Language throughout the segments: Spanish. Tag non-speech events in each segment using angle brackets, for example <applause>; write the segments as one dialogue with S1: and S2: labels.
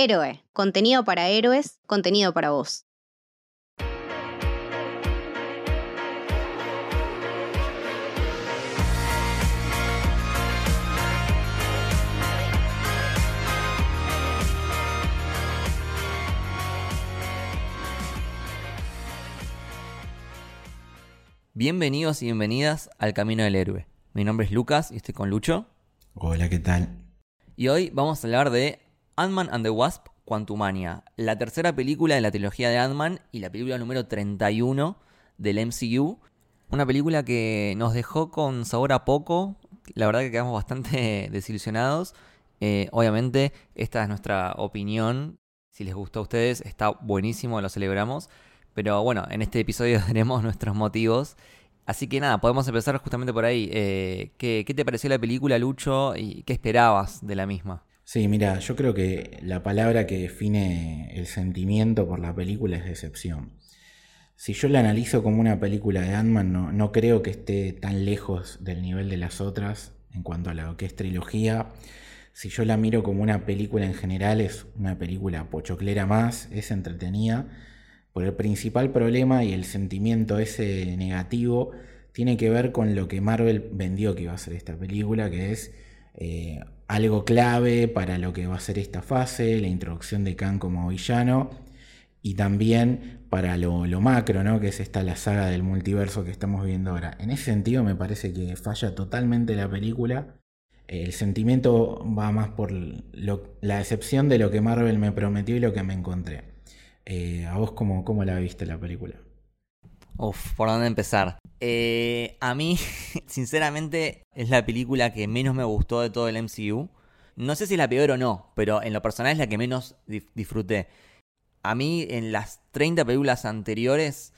S1: Héroe, contenido para héroes, contenido para vos.
S2: Bienvenidos y bienvenidas al Camino del Héroe. Mi nombre es Lucas y estoy con Lucho.
S3: Hola, ¿qué tal?
S2: Y hoy vamos a hablar de Ant-Man and the Wasp Quantumania, la tercera película de la trilogía de Ant-Man y la película número 31 del MCU. Una película que nos dejó con sabor a poco, la verdad que quedamos bastante <laughs> desilusionados. Eh, obviamente, esta es nuestra opinión. Si les gustó a ustedes, está buenísimo, lo celebramos. Pero bueno, en este episodio <laughs> tenemos nuestros motivos. Así que nada, podemos empezar justamente por ahí. Eh, ¿qué, te pareció la película, Lucho? ¿Y qué esperabas de la misma?
S3: Sí, mira, yo creo que la palabra que define el sentimiento por la película es decepción. Si yo la analizo como una película de Ant-Man, no, no creo que esté tan lejos del nivel de las otras en cuanto a lo que es trilogía. Si yo la miro como una película en general, es una película pochoclera más, es entretenida el principal problema y el sentimiento ese negativo tiene que ver con lo que Marvel vendió que iba a ser esta película, que es eh, algo clave para lo que va a ser esta fase, la introducción de Khan como villano, y también para lo, macro, ¿no? que es esta la saga del multiverso que estamos viendo ahora. En ese sentido me parece que falla totalmente la película. El sentimiento va más por la decepción de lo que Marvel me prometió y lo que me encontré. Eh, ¿A vos cómo, cómo, la viste la película?
S2: Uf, ¿por dónde empezar? Eh, a mí, <laughs> sinceramente, es la película que menos me gustó de todo el MCU. No sé si es la peor o no, pero en lo personal es la que menos disfruté. A mí, en las 30 películas anteriores,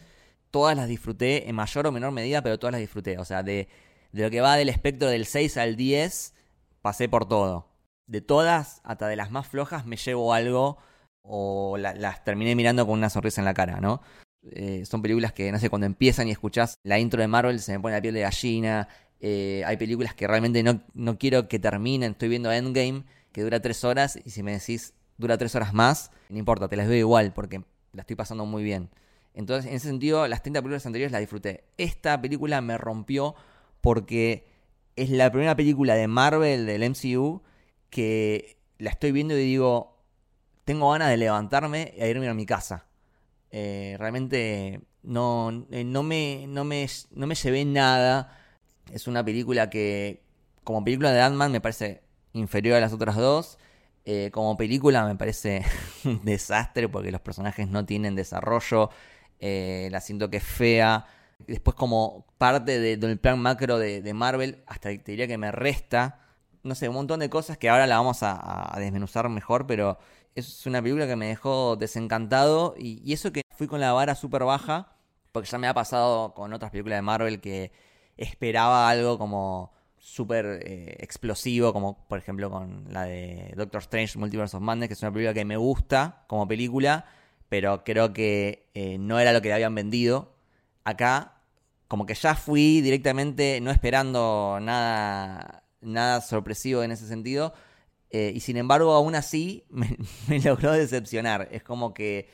S2: todas las disfruté en mayor o menor medida, pero todas las disfruté. O sea, de, de lo que va del espectro del 6 al 10, pasé por todo. De todas, hasta de las más flojas, me llevo algo o las terminé mirando con una sonrisa en la cara, ¿no? Eh, son películas que, no sé, cuando empiezan y escuchás la intro de Marvel se me pone la piel de gallina. Eh, hay películas que realmente no, no, quiero que terminen. Estoy viendo Endgame, que dura tres horas, y si me decís dura tres horas más, no importa, te las veo igual, porque la estoy pasando muy bien. Entonces, en ese sentido, las 30 películas anteriores las disfruté. Esta película me rompió porque es la primera película de Marvel, del MCU, que la estoy viendo y digo, tengo ganas de levantarme e irme a mi casa. Eh, realmente no, eh, no, me, no, me, no me llevé nada. Es una película que, como película de Ant-Man, me parece inferior a las otras dos. Eh, como película me parece <laughs> un desastre porque los personajes no tienen desarrollo. la siento que es fea. Después como parte del plan macro de, Marvel, hasta te diría que me resta. No sé, un montón de cosas que ahora la vamos a desmenuzar mejor, pero es una película que me dejó desencantado y, eso que fui con la vara súper baja, porque ya me ha pasado con otras películas de Marvel que esperaba algo como súper eh, explosivo, como por ejemplo con la de Doctor Strange Multiverse of Madness, que es una película que me gusta como película, pero creo que eh, no era lo que le habían vendido. Acá, como que ya fui directamente no esperando nada, nada sorpresivo en ese sentido, eh, y sin embargo, aún así, <laughs> me, logró decepcionar. Es como que,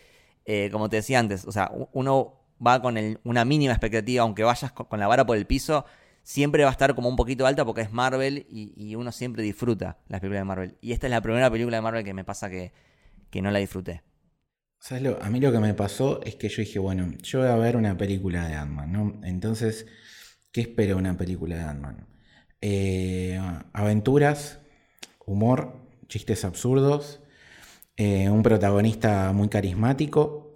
S2: eh, como te decía antes, o sea, uno va con una mínima expectativa, aunque vayas con, la vara por el piso, siempre va a estar como un poquito alta porque es Marvel y, uno siempre disfruta las películas de Marvel. Y esta es la primera película de Marvel que me pasa que, no la disfruté.
S3: A mí lo que me pasó es que yo dije, bueno, yo voy a ver una película de Ant-Man, ¿no? Entonces, ¿qué espero una película de Ant-Man? Eh, aventuras, humor, chistes absurdos, eh, un protagonista muy carismático,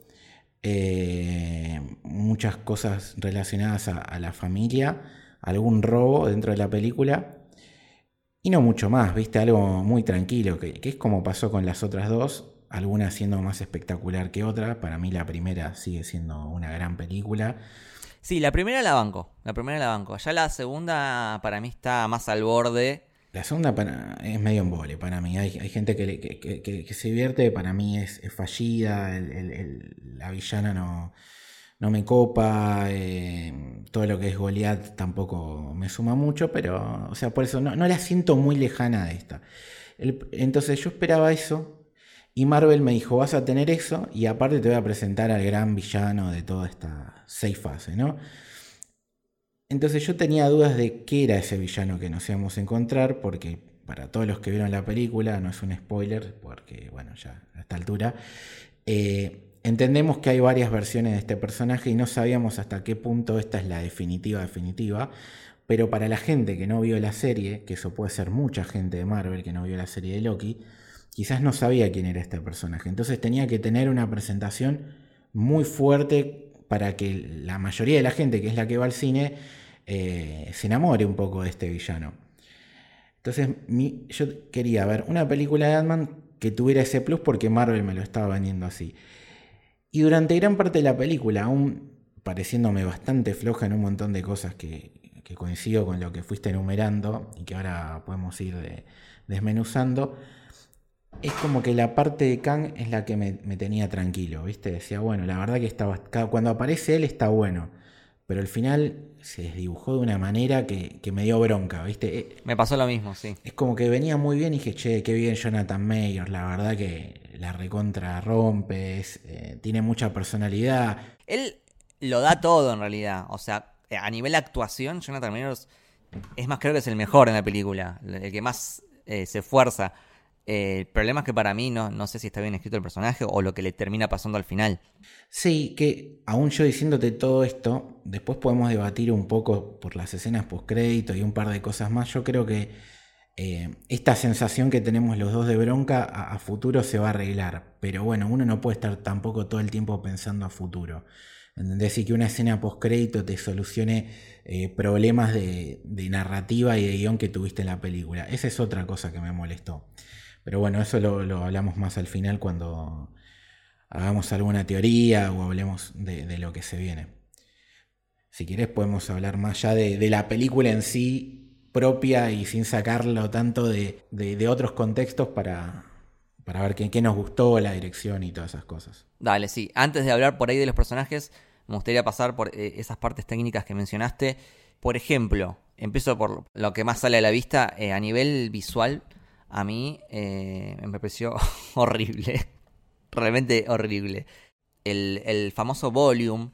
S3: eh, muchas cosas relacionadas a, la familia, algún robo dentro de la película y no mucho más, viste, algo muy tranquilo, que, es como pasó con las otras dos, alguna siendo más espectacular que otra, para mí la primera sigue siendo una gran película.
S2: Sí, la primera la banco, la primera la banco, ya la segunda para mí está más al borde
S3: la segunda es medio embole para mí. Hay, gente que, se divierte, para mí es, fallida, la villana no, no me copa, eh, todo lo que es Goliath tampoco me suma mucho, pero, o sea, por eso no, la siento muy lejana de esta. entonces yo esperaba eso Y Marvel me dijo, vas a tener eso y aparte te voy a presentar al gran villano de toda esta seis fase, ¿no? Entonces yo tenía dudas de qué era ese villano que nos íbamos a encontrar, porque para todos los que vieron la película, no es un spoiler, porque bueno, ya a esta altura, eh, entendemos que hay varias versiones de este personaje y no sabíamos hasta qué punto esta es la definitiva definitiva, pero para la gente que no vio la serie, que eso puede ser mucha gente de Marvel que no vio la serie de Loki, quizás no sabía quién era este personaje. Entonces tenía que tener una presentación muy fuerte para que la mayoría de la gente que es la que va al cine eh, se enamore un poco de este villano. Entonces yo quería ver una película de Ant-Man que tuviera ese plus porque Marvel me lo estaba vendiendo así. Y durante gran parte de la película, aún pareciéndome bastante floja en un montón de cosas que, coincido con lo que fuiste enumerando y que ahora podemos ir desmenuzando, es como que la parte de Kang es la que me, tenía tranquilo, ¿viste? Decía, bueno, la verdad que estaba, cuando aparece él está bueno, pero al final se desdibujó de una manera que, me dio bronca, ¿viste? Eh,
S2: me pasó lo mismo, sí.
S3: Es como que venía muy bien y dije, che, qué bien Jonathan Mayer, la verdad que la recontra rompe, eh, tiene mucha personalidad.
S2: Él lo da todo en realidad, o sea, a nivel de actuación, Jonathan Mayer es más, creo que es el mejor en la película, el que más eh, se esfuerza. Eh, el problema es que para mí no, no sé si está bien escrito el personaje o lo que le termina pasando al final.
S3: Sí, que aún yo diciéndote todo esto, después podemos debatir un poco por las escenas post-crédito y un par de cosas más. Yo creo que eh, esta sensación que tenemos los dos de bronca a, futuro se va a arreglar. Pero bueno, uno no puede estar tampoco todo el tiempo pensando a futuro. ¿Entendés? Y que una escena post-crédito te solucione eh, problemas de, de narrativa y de guion que tuviste en la película. Esa es otra cosa que me molestó. Pero bueno, eso lo, hablamos más al final cuando hagamos alguna teoría o hablemos de, lo que se viene. Si quieres podemos hablar más ya de, la película en sí propia y sin sacarlo tanto de, otros contextos para, para ver qué, nos gustó, la dirección y todas esas cosas.
S2: Dale, sí. Antes de hablar por ahí de los personajes, me gustaría pasar por eh, esas partes técnicas que mencionaste. Por ejemplo, empiezo por lo que más sale a la vista eh, a nivel visual a mí eh, me pareció <laughs> horrible. Realmente horrible. El, famoso volume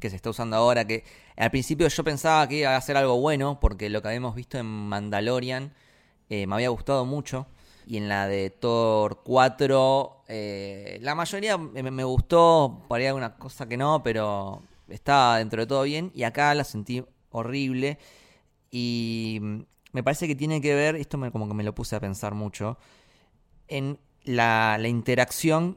S2: que se está usando ahora, que al principio yo pensaba que iba a ser algo bueno, porque lo que habíamos visto en Mandalorian eh, me había gustado mucho. Y en la de Thor 4, eh, la mayoría me, gustó, por ahí alguna cosa que no, pero estaba dentro de todo bien. Y acá la sentí horrible. Y me parece que tiene que ver, esto me, como que me lo puse a pensar mucho, en la, interacción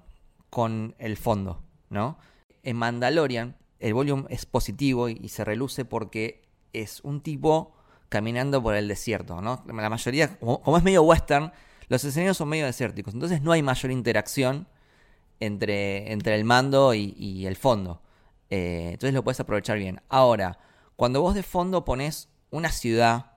S2: con el fondo, ¿no? En Mandalorian el volumen es positivo y, se reluce porque es un tipo caminando por el desierto, ¿no? La mayoría, como, es medio western, los escenarios son medio desérticos, entonces no hay mayor interacción entre, entre el mando y, el fondo. Eh, entonces lo puedes aprovechar bien. Ahora, cuando vos de fondo pones una ciudad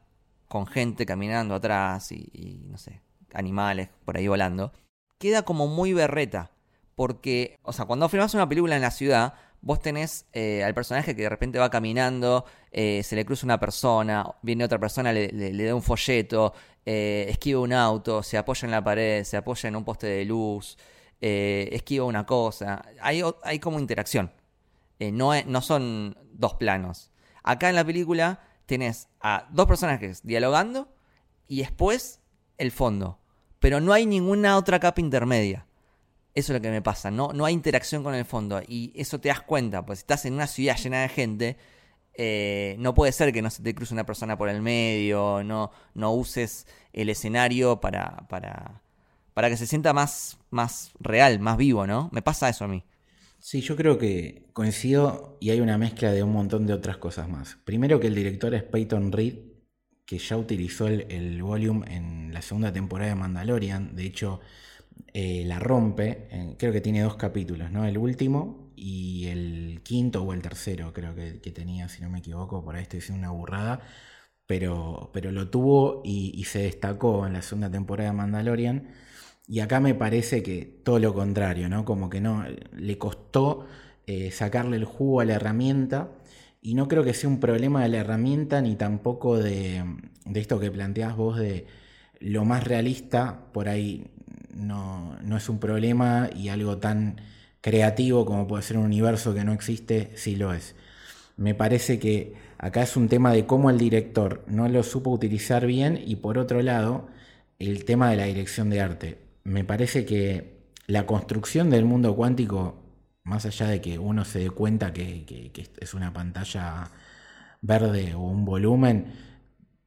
S2: con gente caminando atrás y, no sé, animales por ahí volando, queda como muy berreta. Porque, o sea, cuando filmas una película en la ciudad, vos tenés eh, al personaje que de repente va caminando, eh, se le cruza una persona, viene otra persona, le, da un folleto, eh, esquiva un auto, se apoya en la pared, se apoya en un poste de luz, esquiva una cosa. Hay, hay como interacción. no, no son dos planos. Acá en la película tenés a dos personajes dialogando y después el fondo. Pero no hay ninguna otra capa intermedia. Eso es lo que me pasa, no, no hay interacción con el fondo. Y eso te das cuenta, pues si estás en una ciudad llena de gente, eh, no puede ser que no se te cruce una persona por el medio, no, no uses el escenario para, para, para que se sienta más, más real, más vivo, ¿no? Me pasa eso a mí.
S3: Sí, yo creo que coincido y hay una mezcla de un montón de otras cosas más. Primero que el director es Peyton Reed, que ya utilizó el, volume en la segunda temporada de Mandalorian. De hecho, eh, la rompe. creo que tiene dos capítulos, ¿no? El último y el quinto o el tercero, creo que, tenía, si no me equivoco. Por ahí estoy diciendo una burrada. Pero, pero lo tuvo y, y se destacó en la segunda temporada de Mandalorian. Y acá me parece que todo lo contrario, ¿no? Como que no, le costó eh, sacarle el jugo a la herramienta. Y no creo que sea un problema de la herramienta ni tampoco de, esto que planteás vos de lo más realista, por ahí no, no es un problema y algo tan creativo como puede ser un universo que no existe, sí lo es. Me parece que acá es un tema de cómo el director no lo supo utilizar bien y por otro lado, el tema de la dirección de arte. Me parece que la construcción del mundo cuántico, más allá de que uno se dé cuenta que, es una pantalla verde o un volumen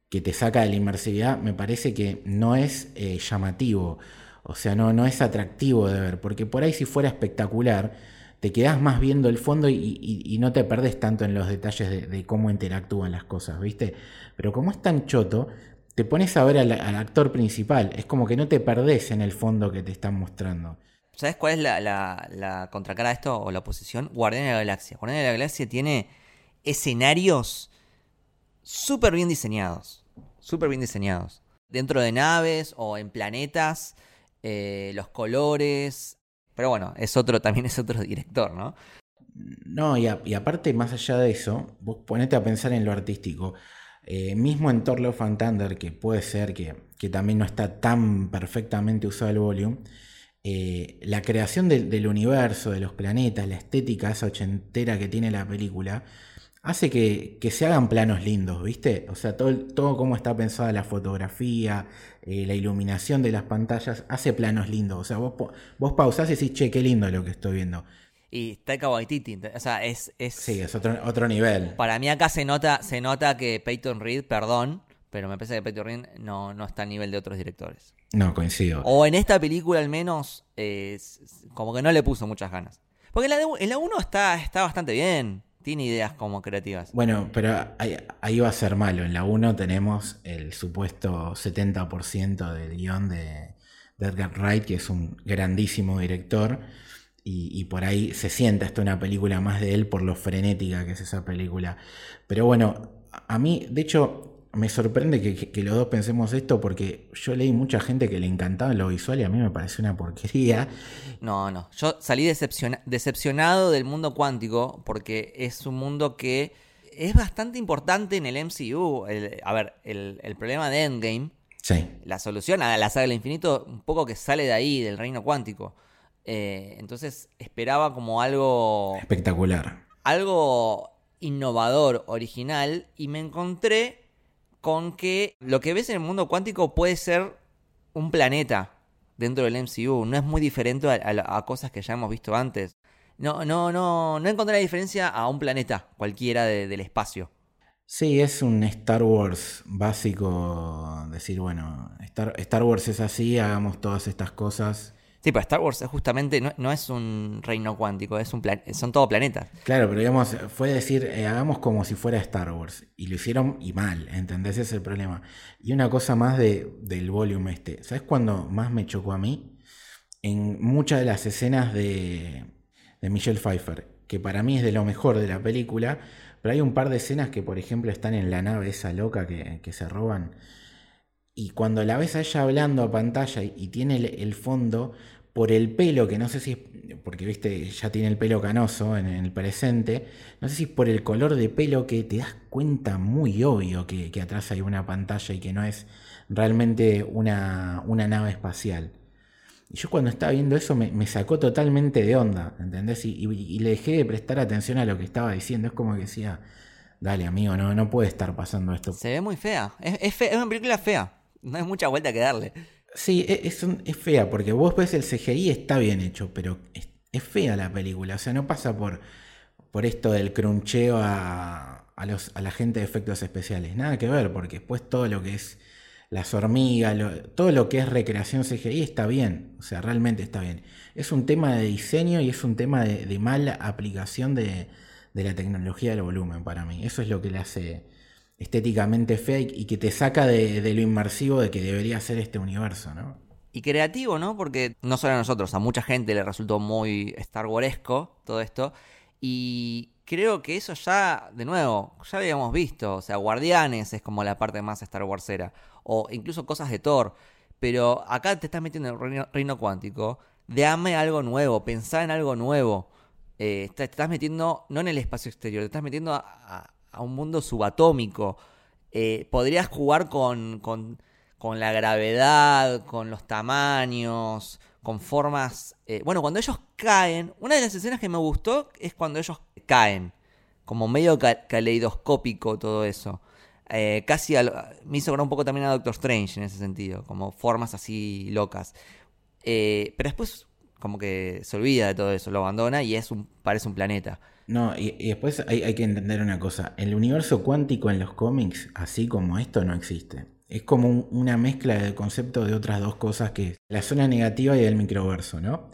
S3: que te saca de la inmersividad, me parece que no es eh, llamativo, o sea, no, no es atractivo de ver, porque por ahí si fuera espectacular, te quedas más viendo el fondo y, no te perdes tanto en los detalles de, cómo interactúan las cosas, ¿viste? Pero como es tan choto, te pones a ver al, actor principal, es como que no te perdés en el fondo que te están mostrando.
S2: ¿Sabes cuál es la, la, contracara de esto o la oposición? Guardián de la Galaxia. Guardián de la Galaxia tiene escenarios súper bien diseñados. Súper bien diseñados. Dentro de naves o en planetas, eh, los colores. Pero bueno, es otro, <laughs> también es otro director, ¿no?
S3: No, y, aparte, más allá de eso, vos ponete a pensar en lo artístico. Eh, mismo en Thor Love and Thunder, que puede ser que, también no está tan perfectamente usado el volume, eh, la creación del universo, de los planetas, la estética esa ochentera que tiene la película, hace que, se hagan planos lindos, ¿viste? O sea, todo, todo cómo está pensada la fotografía, eh, la iluminación de las pantallas, hace planos lindos. O sea, vos, vos pausás y decís, che, qué lindo lo que estoy viendo.
S2: Y Taika Waititi, o sea, es... es
S3: sí, es otro, otro nivel.
S2: Para mí acá se nota, se nota que Peyton Reed, perdón, pero me parece que Peyton Reed no, no está a nivel de otros directores.
S3: No, coincido.
S2: O en esta película al menos, como que no le puso muchas ganas. Porque en la, en la 1 está, está bastante bien tiene ideas como creativas.
S3: Bueno, pero ahí, va a ser malo. En la 1 tenemos el supuesto 70% del guion de, Edgar Wright, que es un grandísimo director. Y, por ahí se sienta hasta una película más de él por lo frenética que es esa película. Pero bueno, a mí, de hecho, me sorprende que, los dos pensemos esto porque yo leí mucha gente que le encantaba lo visual y a mí me parece una porquería.
S2: No, no. Yo salí decepcionado del mundo cuántico porque es un mundo que es bastante importante en el MCU. a ver, el, problema de Endgame,
S3: sí.
S2: la solución a la saga del infinito, un poco que sale de ahí, del reino cuántico. Eh, entonces esperaba como algo...
S3: Espectacular.
S2: Algo innovador, original, y me encontré con que lo que ves en el mundo cuántico puede ser un planeta dentro del MCU. No es muy diferente a, cosas que ya hemos visto antes. No, no, no, no encontré la diferencia a un planeta cualquiera del espacio.
S3: Sí, es un Star Wars básico. Decir, bueno, Star Wars es así, hagamos todas estas cosas
S2: Sí, pero Star Wars justamente no, es un reino cuántico, es un son todos planetas.
S3: Claro, pero digamos, fue decir, eh, hagamos como si fuera Star Wars. Y lo hicieron y mal, ¿entendés? Ese es el problema. Y una cosa más de, del volumen este. ¿Sabes cuándo más me chocó a mí? En muchas de las escenas de, de Michelle Pfeiffer, que para mí es de lo mejor de la película, pero hay un par de escenas que, por ejemplo, están en la nave esa loca que, que se roban y cuando la ves a ella hablando a pantalla y, tiene el, fondo, por el pelo, que no sé si es, porque viste, ya tiene el pelo canoso en, el presente, no sé si es por el color de pelo que te das cuenta muy obvio que, atrás hay una pantalla y que no es realmente una, nave espacial. Y yo cuando estaba viendo eso me, sacó totalmente de onda, ¿entendés? Y, le dejé de prestar atención a lo que estaba diciendo. Es como que decía, dale amigo, no, no puede estar pasando esto.
S2: Se ve muy fea, es una película fea. No hay mucha vuelta que darle.
S3: Sí, e, es, es, fea, porque vos ves el CGI, está bien hecho, pero es, fea la película. O sea, no pasa por, por esto del cruncheo a, a, los, a la gente de efectos especiales. Nada que ver, porque después todo lo que es las hormigas, todo lo que es recreación CGI está bien. O sea, realmente está bien. Es un tema de diseño y es un tema de, de mala aplicación de, de la tecnología del volumen para mí. Eso es lo que le hace estéticamente fea y, que te saca de, lo inmersivo de que debería ser este universo, ¿no?
S2: Y creativo, ¿no? Porque no solo a nosotros, a mucha gente le resultó muy Star Waresco todo esto. Y creo que eso ya, de nuevo, ya habíamos visto. O sea, Guardianes es como la parte más Star Warsera. O incluso cosas de Thor. Pero acá te estás metiendo en el reino, cuántico. Dame algo nuevo, pensá en algo nuevo. Eh, te, estás metiendo no en el espacio exterior, te estás metiendo a un mundo subatómico. Eh, podrías jugar con, con, la gravedad, con los tamaños, con formas... eh, bueno, cuando ellos caen, una de las escenas que me gustó es cuando ellos caen, como medio ca- caleidoscópico todo eso. Eh, casi me hizo un poco también a Doctor Strange en ese sentido, como formas así locas. Pero después como que se olvida de todo eso, lo abandona y es un, parece un planeta.
S3: No, y, después hay, hay que entender una cosa. El universo cuántico en los cómics, así como esto, no existe. Es como un- una mezcla del concepto de otras dos cosas que es la zona negativa y el microverso, ¿no?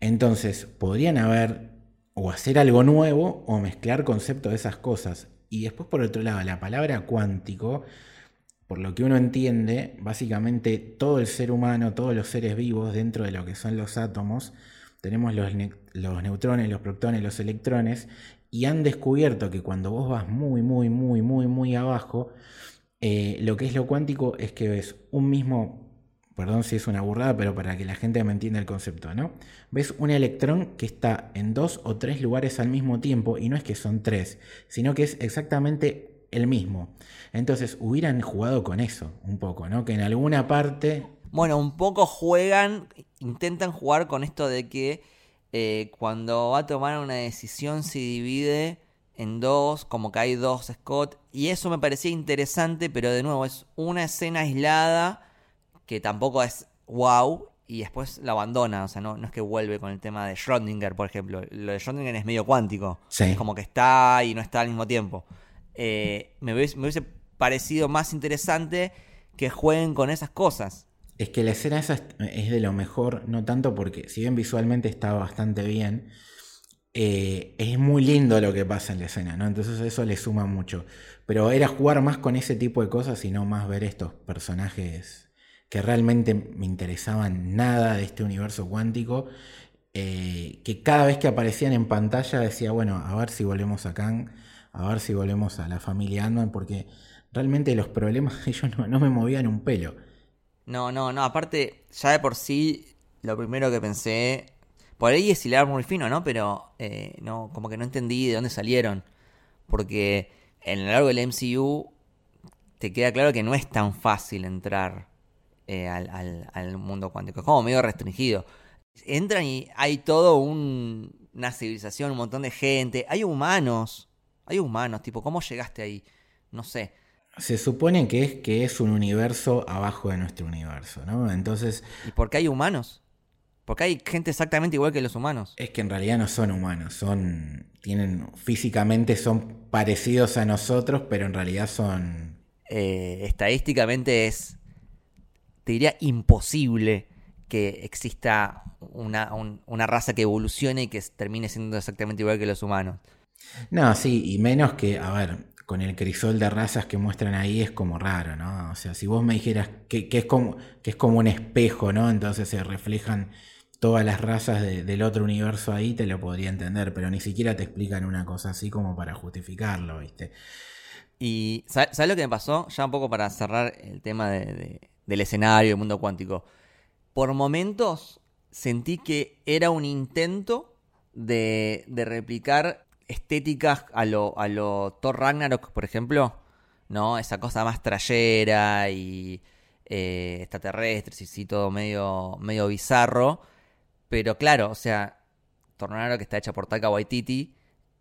S3: Entonces, podrían haber o hacer algo nuevo o mezclar conceptos de esas cosas. Y después, por otro lado, la palabra cuántico, por lo que uno entiende, básicamente todo el ser humano, todos los seres vivos dentro de lo que son los átomos, tenemos los, ne- los neutrones, los protones, los electrones, y han descubierto que cuando vos vas muy, muy, muy, muy, muy abajo, eh, lo que es lo cuántico es que ves un mismo, perdón si es una burrada, pero para que la gente me entienda el concepto, ¿no? Ves un electrón que está en dos o tres lugares al mismo tiempo, y no es que son tres, sino que es exactamente el mismo. Entonces hubieran jugado con eso un poco, ¿no? Que en alguna parte
S2: Bueno, un poco juegan, intentan jugar con esto de que eh, cuando va a tomar una decisión se divide en dos, como que hay dos Scott, y eso me parecía interesante, pero de nuevo es una escena aislada que tampoco es wow, y después la abandona, o sea, no, no es que vuelve con el tema de Schrödinger, por ejemplo, lo de Schrödinger es medio cuántico,
S3: Sí.
S2: es como que está y no está al mismo tiempo. Eh, me, hubiese, me hubiese parecido más interesante que jueguen con esas cosas.
S3: Es que la escena esa es- de lo mejor, no tanto porque, si bien visualmente está bastante bien, eh, es muy lindo lo que pasa en la escena, ¿no? Entonces eso le suma mucho. Pero era jugar más con ese tipo de cosas y no más ver estos personajes que realmente me interesaban nada de este universo cuántico, eh, que cada vez que aparecían en pantalla decía, bueno, a ver si volvemos a Kang, a ver si volvemos a la familia Ant-Man, porque realmente los problemas <laughs> ellos no me movían un pelo.
S2: No, no, no, aparte, ya de por sí, lo primero que pensé, por ahí es hilar muy fino, ¿no? Pero eh, no, como que no entendí de dónde salieron. Porque en lo largo del MCU te queda claro que no es tan fácil entrar eh, al, al- mundo cuántico. Es como medio restringido. Entran y hay todo un- una civilización, un montón de gente. Hay humanos. Hay humanos, tipo, ¿cómo llegaste ahí? No sé.
S3: Se supone que es que es un universo abajo de nuestro universo, ¿no? Entonces,
S2: ¿Y por qué hay humanos? Porque hay gente exactamente igual que los humanos.
S3: es que en realidad no son humanos, son tienen físicamente son parecidos a nosotros, pero en realidad son
S2: Eh, estadísticamente es, te diría, imposible que exista una, un- una raza que evolucione y que termine siendo exactamente igual que los humanos.
S3: No, sí, y menos que, a ver, con el crisol de razas que muestran ahí es como raro, ¿no? O sea, si vos me dijeras que, es, como, que es como un espejo, ¿no? Entonces se reflejan todas las razas de- del otro universo ahí, te lo podría entender, pero ni siquiera te explican una cosa así como para justificarlo, ¿viste?
S2: Y ¿sabes lo que me pasó? Ya un poco para cerrar el tema de- de- del escenario, del mundo cuántico. Por momentos sentí que era un intento de replicar estéticas a lo, a lo Thor Ragnarok, por ejemplo. ¿No? Esa cosa más trayera y eh, extraterrestres y sí, todo medio, medio bizarro. Pero claro, o sea, Thor Ragnarok está hecha por Taika Waititi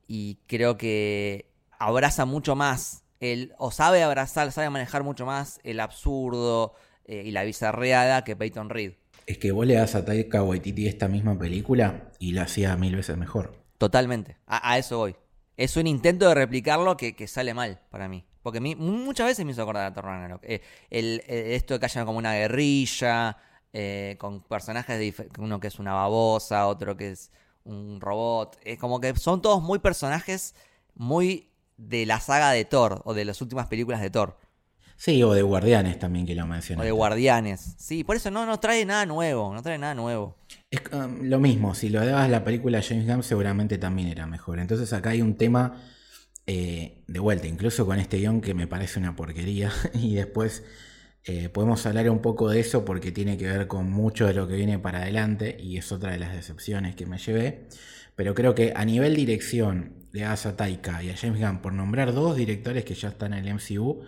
S2: y creo que abraza mucho más el o sabe abrazar, sabe manejar mucho más el absurdo eh, y la bizarreada que Peyton Reed.
S3: Es que vos le das a Taika Waititi esta misma película y la hacía mil veces mejor.
S2: Totalmente. A, eso voy. Es un intento de replicarlo que, sale mal para mí. Porque muchas veces me hizo acordar a Thor Ragnarok. Eh, el, eh, esto de que haya como una guerrilla, eh, con personajes de uno que es una babosa, otro que es un robot. Es como que son todos muy personajes muy de la saga de Thor o de las últimas películas de Thor.
S3: Sí, o de Guardianes también que lo
S2: O
S3: mencioné.
S2: de Guardianes. Sí, por eso no, no trae nada nuevo. No trae nada nuevo.
S3: Es um, lo mismo, si lo dabas la película James Gunn seguramente también era mejor. Entonces acá hay un tema eh, de vuelta, incluso con este guion que me parece una porquería. <laughs> y después eh, podemos hablar un poco de eso porque tiene que ver con mucho de lo que viene para adelante y es otra de las decepciones que me llevé. Pero creo que a nivel dirección le das a Taika y a James Gunn por nombrar dos directores que ya están en el MCU,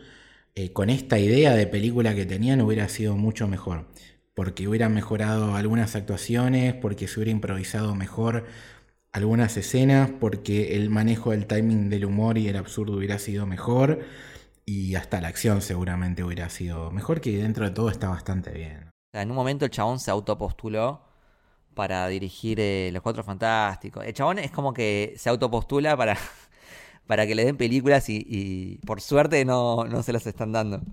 S3: eh, con esta idea de película que tenían hubiera sido mucho mejor. Porque hubieran mejorado algunas actuaciones, porque se hubiera improvisado mejor algunas escenas, porque el manejo del timing del humor y el absurdo hubiera sido mejor. Y hasta la acción seguramente hubiera sido mejor, que dentro de todo está bastante bien.
S2: en un momento el chabón se autopostuló para dirigir eh, Los Cuatro Fantásticos. El chabón es como que se autopostula para, para que le den películas y, por suerte no, se las están dando.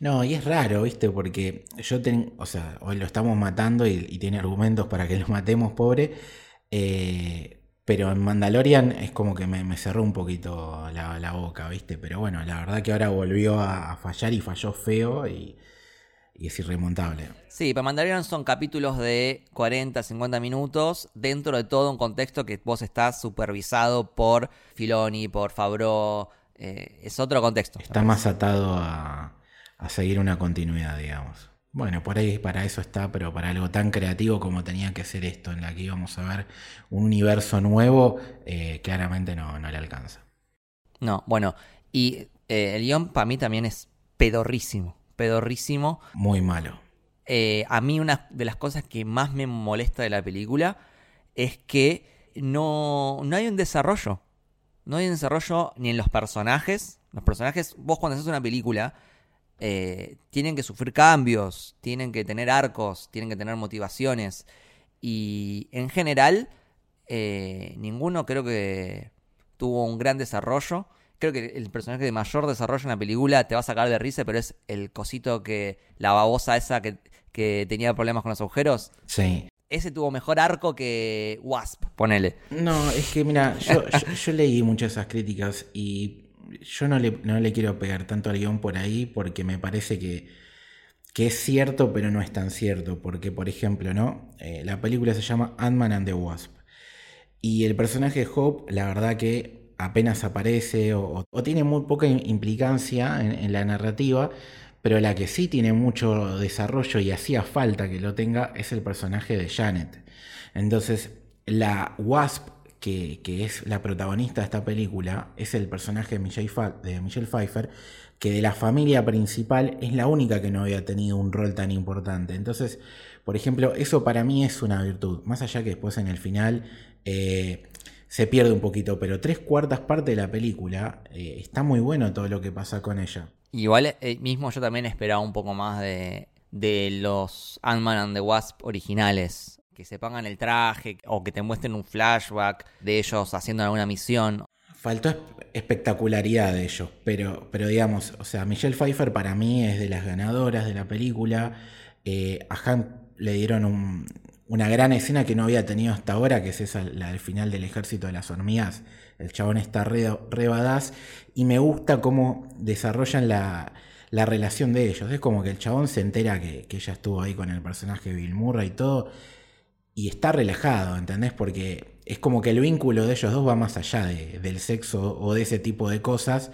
S3: No, y es raro, ¿viste? Porque yo tengo, o sea, hoy lo estamos matando y, tiene argumentos para que lo matemos, pobre. Eh, pero en Mandalorian es como que me, cerró un poquito la, boca, ¿viste? Pero bueno, la verdad que ahora volvió a, fallar y falló feo y, y es irremontable.
S2: Sí, pero Mandalorian son capítulos de 40, 50 minutos dentro de todo un contexto que vos estás supervisado por Filoni, por Fabro. Eh, es otro contexto.
S3: Está más atado a, seguir una continuidad, digamos. Bueno, por ahí para eso está, pero para algo tan creativo como tenía que ser esto, en la que íbamos a ver un universo nuevo, eh, claramente no, no le alcanza.
S2: No, bueno, y eh, el guion para mí también es pedorrísimo, pedorrísimo.
S3: Muy malo.
S2: Eh, a mí una de las cosas que más me molesta de la película es que no, no hay un desarrollo. No hay un desarrollo ni en los personajes. Los personajes, vos cuando haces una película, eh, tienen que sufrir cambios, tienen que tener arcos, tienen que tener motivaciones. Y en general, eh, ninguno creo que tuvo un gran desarrollo. Creo que el personaje de mayor desarrollo en la película te va a sacar de risa, pero es el cosito que. la babosa esa que que tenía problemas con los agujeros.
S3: Sí.
S2: Ese tuvo mejor arco que Wasp, ponele.
S3: No, es que mira, yo, yo, leí muchas esas críticas y yo no le, no le quiero pegar tanto al guion por ahí porque me parece que, que es cierto, pero no es tan cierto. Porque, por ejemplo, ¿no? Eh, la película se llama Ant-Man and the Wasp. Y el personaje de Hope, la verdad que apenas aparece o, tiene muy poca implicancia en la narrativa pero la que sí tiene mucho desarrollo y hacía falta que lo tenga es el personaje de Janet. Entonces, la Wasp, que, es la protagonista de esta película, es el personaje de Michelle, de Michelle Pfeiffer, que de la familia principal es la única que no había tenido un rol tan importante. Entonces, por ejemplo, eso para mí es una virtud. Más allá que después en el final eh, se pierde un poquito, pero tres cuartas partes de la película eh, está muy bueno todo lo que pasa con ella.
S2: Igual eh, mismo yo también esperaba un poco más de, de los Ant-Man and the Wasp originales. Que se pongan el traje o que te muestren un flashback de ellos haciendo alguna misión.
S3: Faltó espectacularidad de ellos, pero, pero digamos, o sea, Michelle Pfeiffer para mí es de las ganadoras de la película. Eh, a Han le dieron una gran escena que no había tenido hasta ahora, que es esa, la del final del ejército de las hormigas, el chabón está re, y me gusta cómo desarrollan la, relación de ellos. Es como que el chabón se entera que, ella estuvo ahí con el personaje de Bill Murray y todo, y está relajado, ¿entendés? Porque es como que el vínculo de ellos dos va más allá del sexo o de ese tipo de cosas.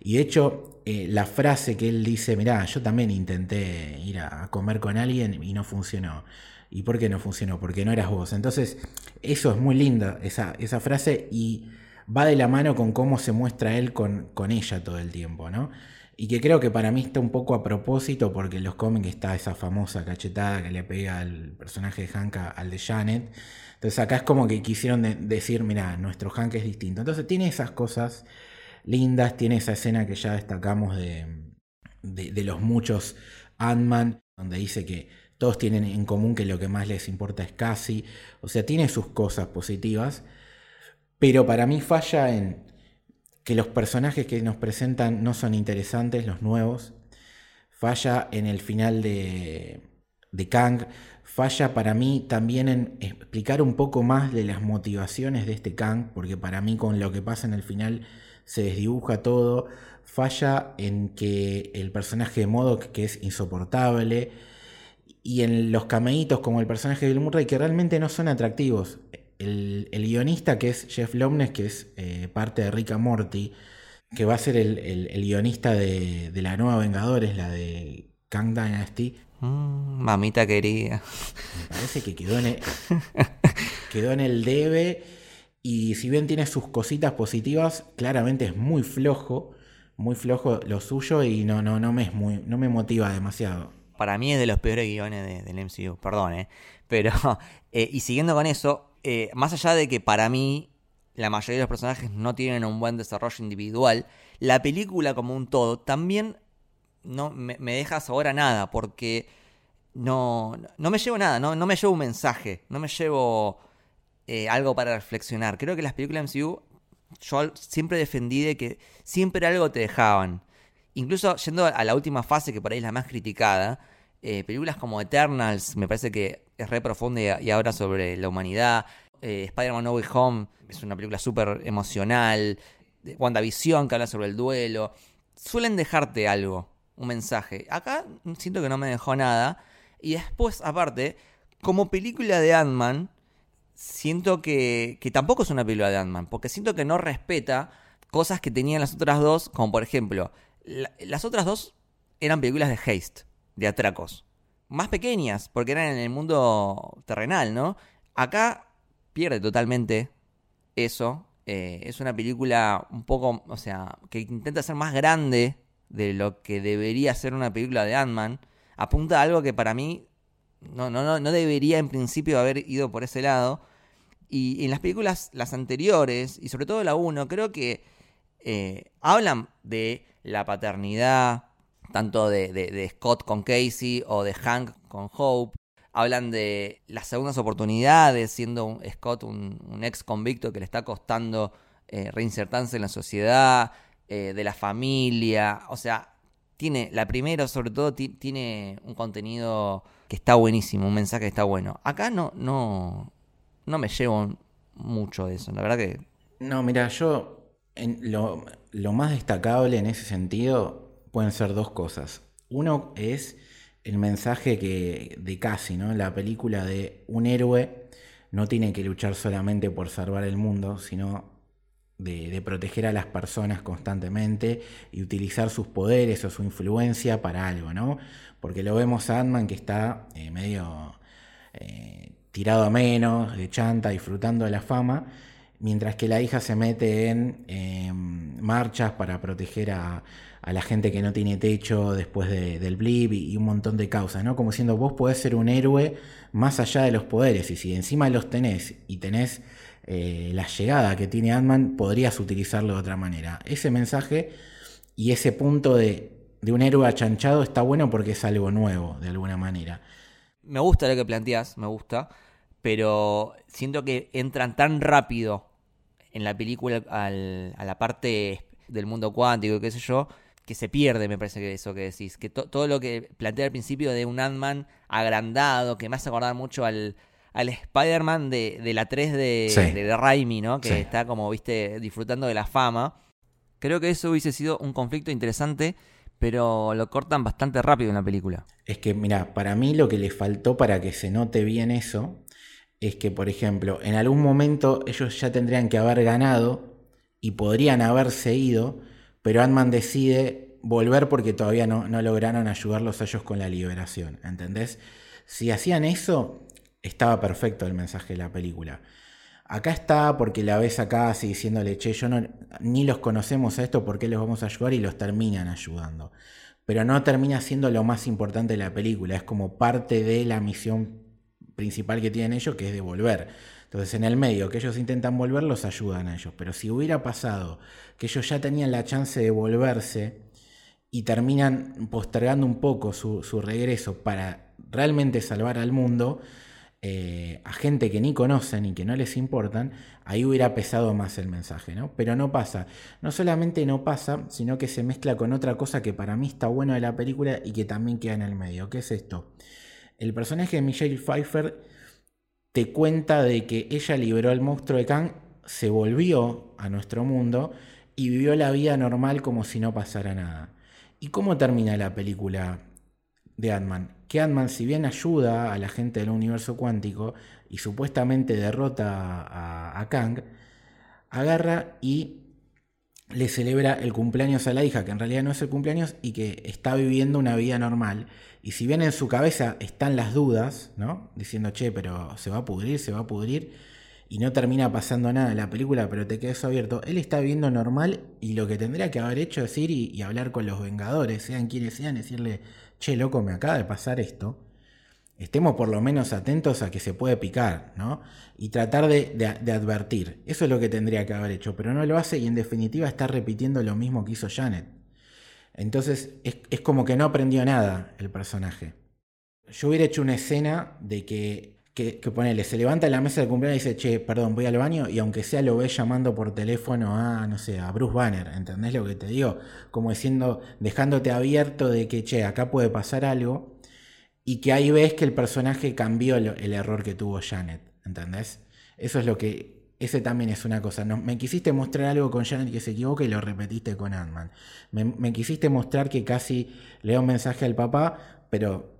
S3: Y de hecho, eh, la frase que él dice, mirá, yo también intenté ir a comer con alguien y no funcionó. ¿Y por qué no funcionó? Porque no eras vos. Entonces, eso es muy linda, esa, esa frase, y va de la mano con cómo se muestra él con, con ella todo el tiempo, ¿no? Y que creo que para mí está un poco a propósito porque en los cómics está esa famosa cachetada que le pega al personaje de Hank al de Janet. Entonces acá es como que quisieron decir, mira, nuestro Hank es distinto. Entonces tiene esas cosas lindas, tiene esa escena que ya destacamos de, de, de los muchos Ant-Man, donde dice que todos tienen en común que lo que más les importa es casi. O sea, tiene sus cosas positivas pero para mí falla en que los personajes que nos presentan no son interesantes, los nuevos. Falla en el final de, de Kang. Falla para mí también en explicar un poco más de las motivaciones de este Kang, porque para mí con lo que pasa en el final se desdibuja todo. Falla en que el personaje de Modo que es insoportable, y en los cameitos como el personaje de Bill Murray, que realmente no son atractivos el, guionista que es Jeff Lomnes, que es eh, parte de Rick Morty, que va a ser el, guionista de, la nueva Vengadores, la de Kang Dynasty.
S2: Mm, mamita querida.
S3: Me parece que quedó en el, quedó en el debe. Y si bien tiene sus cositas positivas, claramente es muy flojo. muy flojo lo suyo y no, no, no me es muy, no me motiva demasiado.
S2: Para mí es de los peores guiones del MCU, perdón, ¿eh? Pero, <laughs> eh, y siguiendo con eso, eh, más allá de que para mí la mayoría de los personajes no tienen un buen desarrollo individual, la película como un todo también no me, deja sabor a nada, porque no, no me llevo nada, no, no me llevo un mensaje, no me llevo eh, algo para reflexionar. Creo que las películas MCU, yo siempre defendí de que siempre algo te dejaban. Incluso yendo a la última fase, que por ahí es la más criticada, eh, películas como Eternals, me parece que es re profunda y, ahora sobre la humanidad. Eh, Spider-Man No Way Home es una película súper emocional. WandaVision que habla sobre el duelo. Suelen dejarte algo, un mensaje. Acá siento que no me dejó nada. Y después, aparte, como película de Ant-Man, siento que, que tampoco es una película de Ant-Man. Porque siento que no respeta cosas que tenían las otras dos. Como por ejemplo, las otras dos eran películas de haste, de atracos. Más pequeñas, porque eran en el mundo terrenal, ¿no? Acá pierde totalmente eso. Eh, es una película un poco, o sea, que intenta ser más grande de lo que debería ser una película de Ant-Man. Apunta a algo que para mí no, no, no debería en principio haber ido por ese lado. Y en las películas, las anteriores, y sobre todo la 1, creo que eh, hablan de la paternidad, tanto de, de, Scott con Casey o de Hank con Hope, hablan de las segundas oportunidades, siendo un, Scott un, ex convicto que le está costando eh, reinsertarse en la sociedad, eh, de la familia, o sea, tiene, la primera sobre todo tiene un contenido que está buenísimo, un mensaje que está bueno. Acá no, no, no me llevo mucho de eso, la verdad que...
S3: No, mira, yo lo, más destacable en ese sentido pueden ser dos cosas. Uno es el mensaje que de casi, ¿no? La película de un héroe no tiene que luchar solamente por salvar el mundo, sino de, proteger a las personas constantemente y utilizar sus poderes o su influencia para algo, ¿no? Porque lo vemos a Ant-Man que está eh, medio eh, tirado a menos, de chanta, disfrutando de la fama, mientras que la hija se mete en em, marchas para proteger a, a la gente que no tiene techo después del blip y, un montón de causas, ¿no? Como siendo vos podés ser un héroe más allá de los poderes y si encima los tenés y tenés eh, la llegada que tiene Ant-Man, podrías utilizarlo de otra manera. Ese mensaje y ese punto de, de un héroe achanchado está bueno porque es algo nuevo, de alguna manera.
S2: Me gusta lo que planteas, me gusta, pero siento que entran tan rápido en la película a la parte del mundo cuántico y qué sé yo, que se pierde, me parece que eso que decís. Que todo lo que plantea al principio de un Ant-Man agrandado, que me hace acordar mucho al, al Spider-Man de, de, la 3 de, de, Raimi, ¿no? Que está como, viste, disfrutando de la fama. Creo que eso hubiese sido un conflicto interesante, pero lo cortan bastante rápido en la película.
S3: Es que, mira, para mí lo que le faltó para que se note bien eso es que, por ejemplo, en algún momento ellos ya tendrían que haber ganado y podrían haberse ido pero Ant-Man decide volver porque todavía no, lograron ayudarlos a ellos con la liberación, ¿entendés? Si hacían eso, estaba perfecto el mensaje de la película. Acá está porque la ves acá así diciéndole, che, yo no, ni los conocemos a esto, ¿por qué los vamos a ayudar? Y los terminan ayudando. Pero no termina siendo lo más importante de la película, es como parte de la misión principal que tienen ellos, que es de volver. Entonces, en el medio que ellos intentan volver, los ayudan a ellos. Pero si hubiera pasado que ellos ya tenían la chance de volverse y terminan postergando un poco su, regreso para realmente salvar al mundo, eh, a gente que ni conocen y que no les importan, ahí hubiera pesado más el mensaje, ¿no? Pero no pasa. No solamente no pasa, sino que se mezcla con otra cosa que para mí está bueno de la película y que también queda en el medio. ¿Qué es esto? El personaje de Michelle Pfeiffer te cuenta de que ella liberó al monstruo de Kang, se volvió a nuestro mundo y vivió la vida normal como si no pasara nada. ¿Y cómo termina la película de Ant-Man? Que Ant-Man, si bien ayuda a la gente del universo cuántico y supuestamente derrota a, a Kang, agarra y le celebra el cumpleaños a la hija, que en realidad no es el cumpleaños y que está viviendo una vida normal. Y si bien en su cabeza están las dudas, ¿no? Diciendo, che, pero se va a pudrir, se va a pudrir. y no termina pasando nada en la película, pero te queda eso abierto. Él está viviendo normal y lo que tendría que haber hecho es ir y, hablar con los Vengadores, sean quienes sean, decirle, che, loco, me acaba de pasar esto. Estemos por lo menos atentos a que se puede picar, ¿no? Y tratar de, advertir. Eso es lo que tendría que haber hecho, pero no lo hace y en definitiva está repitiendo lo mismo que hizo Janet. Entonces es, como que no aprendió nada el personaje. Yo hubiera hecho una escena de que que, ponele, se levanta la mesa de cumpleaños y dice, che, perdón, voy al baño, y aunque sea lo ves llamando por teléfono a, no sé, a Bruce Banner, ¿entendés lo que te digo? Como diciendo, dejándote abierto de que, che, acá puede pasar algo, y que ahí ves que el personaje cambió el, error que tuvo Janet, ¿entendés? Eso es lo que, ese también es una cosa. No, me quisiste mostrar algo con Janet que se equivoca y lo repetiste con Ant-Man. Me, quisiste mostrar que casi le da un mensaje al papá, pero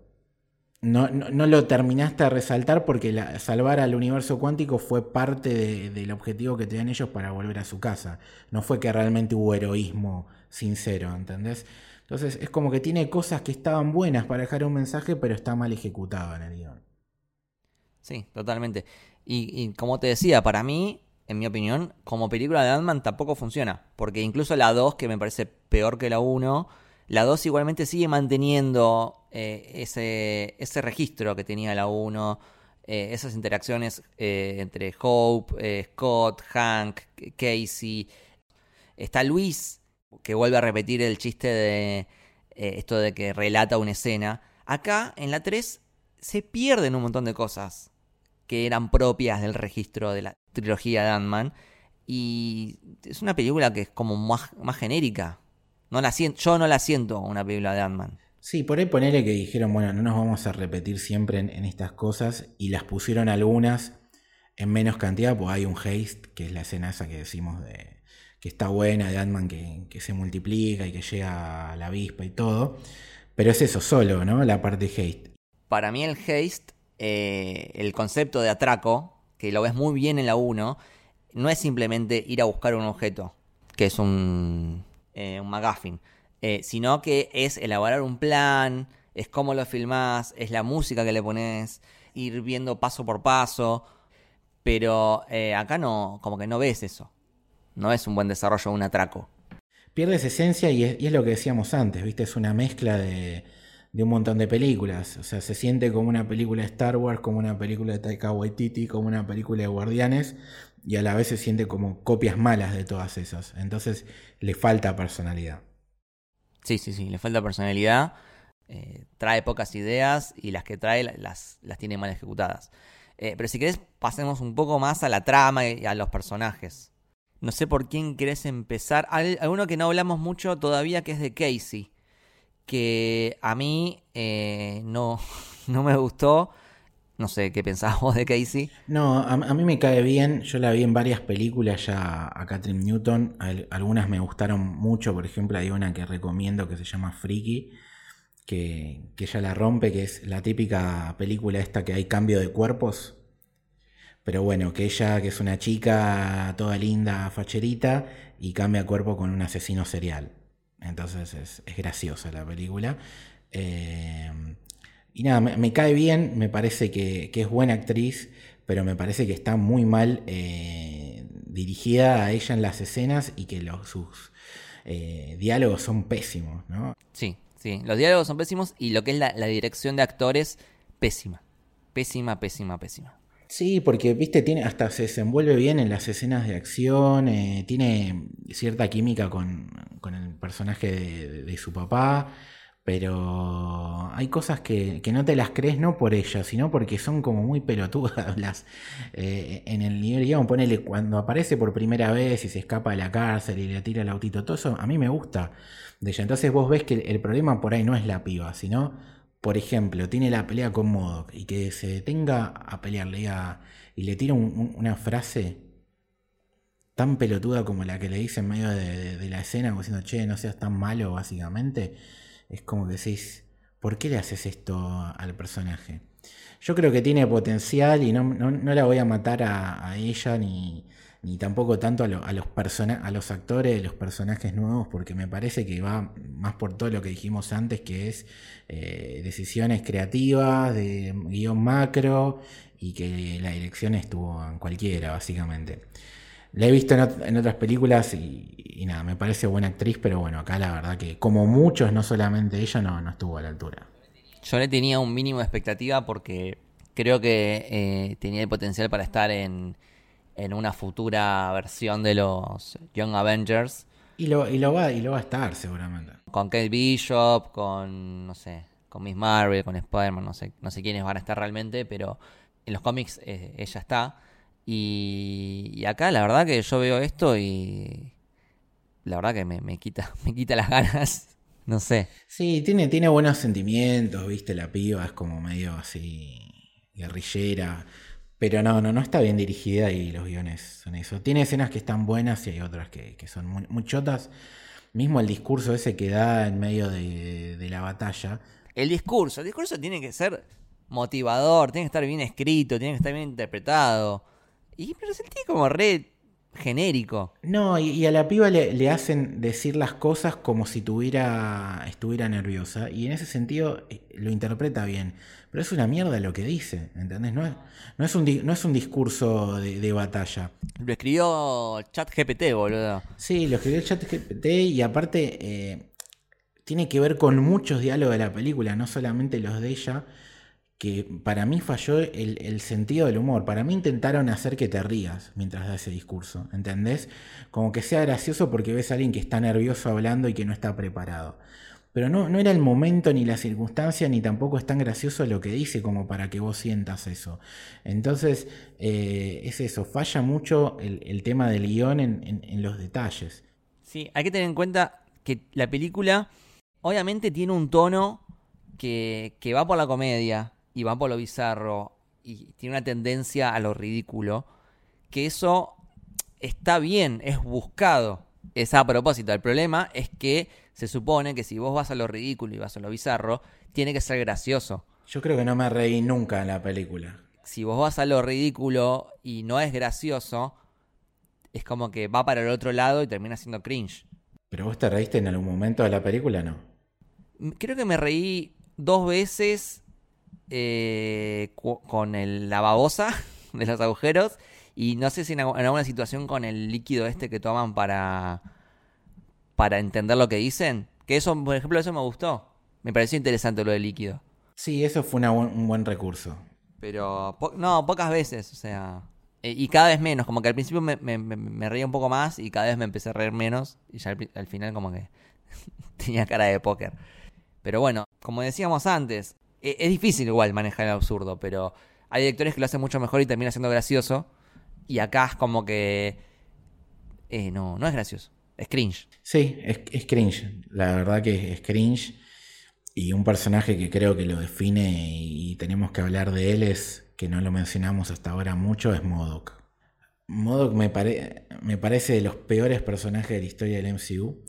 S3: no, no, lo terminaste de resaltar porque salvar al universo cuántico fue parte del objetivo que tenían ellos para volver a su casa. No fue que realmente hubo heroísmo sincero, ¿entendés? Entonces es como que tiene cosas que estaban buenas para dejar un mensaje, pero está mal ejecutado en el guion.
S2: Sí, totalmente. Y, como te decía, para mí, en mi opinión, como película de Ant-Man tampoco funciona. Porque incluso la 2, que me parece peor que la 1, la 2 igualmente sigue manteniendo eh, ese, ese registro que tenía la 1, eh, esas interacciones eh, entre Hope, Scott, Hank, Casey. Está Luis, que vuelve a repetir el chiste de esto de que relata una escena. Acá, en la 3, se pierden un montón de cosas que eran propias del registro de la trilogía de Ant-Man. Y es una película que es como más, más genérica. No la siento, yo no la siento una película de Ant-Man.
S3: Sí, por ahí ponerle que dijeron, bueno, no nos vamos a repetir siempre en, estas cosas y las pusieron algunas en menos cantidad, pues hay un haste, que es la escena esa que decimos de que está buena de Ant-Man que, se multiplica y que llega a la avispa y todo. Pero es eso solo, ¿no? La parte haste.
S2: Para mí el haste, eh, el concepto de atraco, que lo ves muy bien en la 1, no es simplemente ir a buscar un objeto, que es un eh, un McGuffin, eh, sino que es elaborar un plan, es cómo lo filmás, es la música que le pones, ir viendo paso por paso, pero eh, acá no, como que no ves eso, no es un buen desarrollo, un atraco.
S3: Pierdes esencia y es, lo que decíamos antes, ¿viste? Es una mezcla de, de un montón de películas. O sea, se siente como una película de Star Wars, como una película de Taika Waititi, como una película de Guardianes, y a la vez se siente como copias malas de todas esas. Entonces le falta personalidad.
S2: Sí, sí, sí, le falta personalidad. Eh, trae pocas ideas y las que trae las, las tiene mal ejecutadas. Eh, pero si querés, pasemos un poco más a la trama y a los personajes. No sé por quién querés empezar. Hay alguno que no hablamos mucho todavía que es de Casey. Que a mí eh, no, <laughs> no me gustó. No sé qué pensabas vos de Casey.
S3: No, a, mí me cae bien. Yo la vi en varias películas ya a Catherine Newton. algunas me gustaron mucho. Por ejemplo, hay una que recomiendo que se llama Freaky. Que, que ella la rompe, que es la típica película esta que hay cambio de cuerpos. Pero bueno, que ella, que es una chica toda linda, facherita, y cambia cuerpo con un asesino serial. Entonces es, es graciosa la película. Eh, y nada, me, cae bien, me parece que, es buena actriz, pero me parece que está muy mal eh, dirigida a ella en las escenas y que los, sus eh, diálogos son pésimos, ¿no?
S2: Sí, sí, los diálogos son pésimos y lo que es la, dirección de actores, pésima. Pésima, pésima, pésima.
S3: Sí, porque, viste, tiene, hasta se desenvuelve bien en las escenas de acción, eh, tiene cierta química con, el personaje de, su papá. Pero hay cosas que, no te las crees no por ella, sino porque son como muy pelotudas <laughs> las, eh, en el nivel guion. Ponele cuando aparece por primera vez y se escapa de la cárcel y le tira el autito, todo eso a mí me gusta de ella. Entonces vos ves que el, problema por ahí no es la piba, sino, por ejemplo, tiene la pelea con Modoc y que se detenga a pelearle y le tira una frase tan pelotuda como la que le dice en medio de, la escena, como diciendo, che, no seas tan malo, básicamente es como que decís, ¿por qué le haces esto al personaje? Yo creo que tiene potencial y no, la voy a matar a, ella ni, ni tampoco tanto a, los, a los actores, los personajes nuevos, porque me parece que va más por todo lo que dijimos antes, que es eh, decisiones creativas, de guion macro, y que la dirección estuvo en cualquiera, básicamente. La he visto en, otras películas y, nada, me parece buena actriz, pero bueno, acá la verdad que como muchos, no solamente ella, no, no estuvo a la altura.
S2: Yo le tenía un mínimo de expectativa porque creo que eh, tenía el potencial para estar en, en una futura versión de los Young Avengers.
S3: Y lo, y lo, va, y lo va a estar seguramente.
S2: Con Kate Bishop, con, no sé, con Miss Marvel, con Spider-Man, no sé, no sé quiénes van a estar realmente, pero en los cómics eh, ella está. Y, acá la verdad que yo veo esto y la verdad que me, me, quita, <laughs> me quita las ganas. No sé.
S3: Sí, tiene, tiene buenos sentimientos, viste, la piba es como medio así guerrillera. Pero no, no, no está bien dirigida y los guiones son eso. Tiene escenas que están buenas y hay otras que, son muy, chotas. Mismo el discurso ese que da en medio de, de, la batalla.
S2: El discurso, el discurso tiene que ser motivador, tiene que estar bien escrito, tiene que estar bien interpretado. Y pero sentí como re genérico.
S3: No, y, a la piba le, hacen decir las cosas como si tuviera, estuviera nerviosa. Y en ese sentido eh, lo interpreta bien. Pero es una mierda lo que dice, ¿entendés? No es, no es, un, no es un discurso de, batalla.
S2: Lo escribió ChatGPT, boludo.
S3: Sí, lo escribió ChatGPT y aparte eh, tiene que ver con muchos diálogos de la película, no solamente los de ella que para mí falló el, sentido del humor. Para mí intentaron hacer que te rías mientras da ese discurso, ¿entendés? Como que sea gracioso porque ves a alguien que está nervioso hablando y que no está preparado. Pero no, no era el momento ni la circunstancia, ni tampoco es tan gracioso lo que dice como para que vos sientas eso. Entonces, eh, es eso, falla mucho el, tema del guion en, los detalles.
S2: Sí, hay que tener en cuenta que la película obviamente tiene un tono que, que va por la comedia, y va por lo bizarro y tiene una tendencia a lo ridículo, que eso está bien, es buscado, es a propósito. El problema es que se supone que si vos vas a lo ridículo y vas a lo bizarro, tiene que ser gracioso.
S3: Yo creo que no me reí nunca en la película.
S2: Si vos vas a lo ridículo y no es gracioso, es como que va para el otro lado y termina siendo cringe.
S3: ¿Pero vos te reíste en algún momento de la película, no?
S2: Creo que me reí dos veces eh, con el, la babosa <laughs> de los agujeros y no sé si en, alguna situación con el líquido este que toman para, para entender lo que dicen. Que eso, por ejemplo, eso me gustó. Me pareció interesante lo del líquido.
S3: Sí, eso fue un buen recurso.
S2: Pero, no, pocas veces, o sea. Eh, y cada vez menos, como que al principio me, me, reía un poco más y cada vez me empecé a reír menos. Y ya al final, como que <laughs> tenía cara de póker. Pero bueno, como decíamos antes, e, es difícil igual manejar el absurdo, pero hay directores que lo hacen mucho mejor y termina siendo gracioso. Y acá es como que. Eh, no, no es gracioso. Es cringe.
S3: Sí, es, cringe. La verdad que es cringe. Y un personaje que creo que lo define y tenemos que hablar de él es, que no lo mencionamos hasta ahora mucho, es Modok. Modok me, me parece de los peores personajes de la historia del MCU.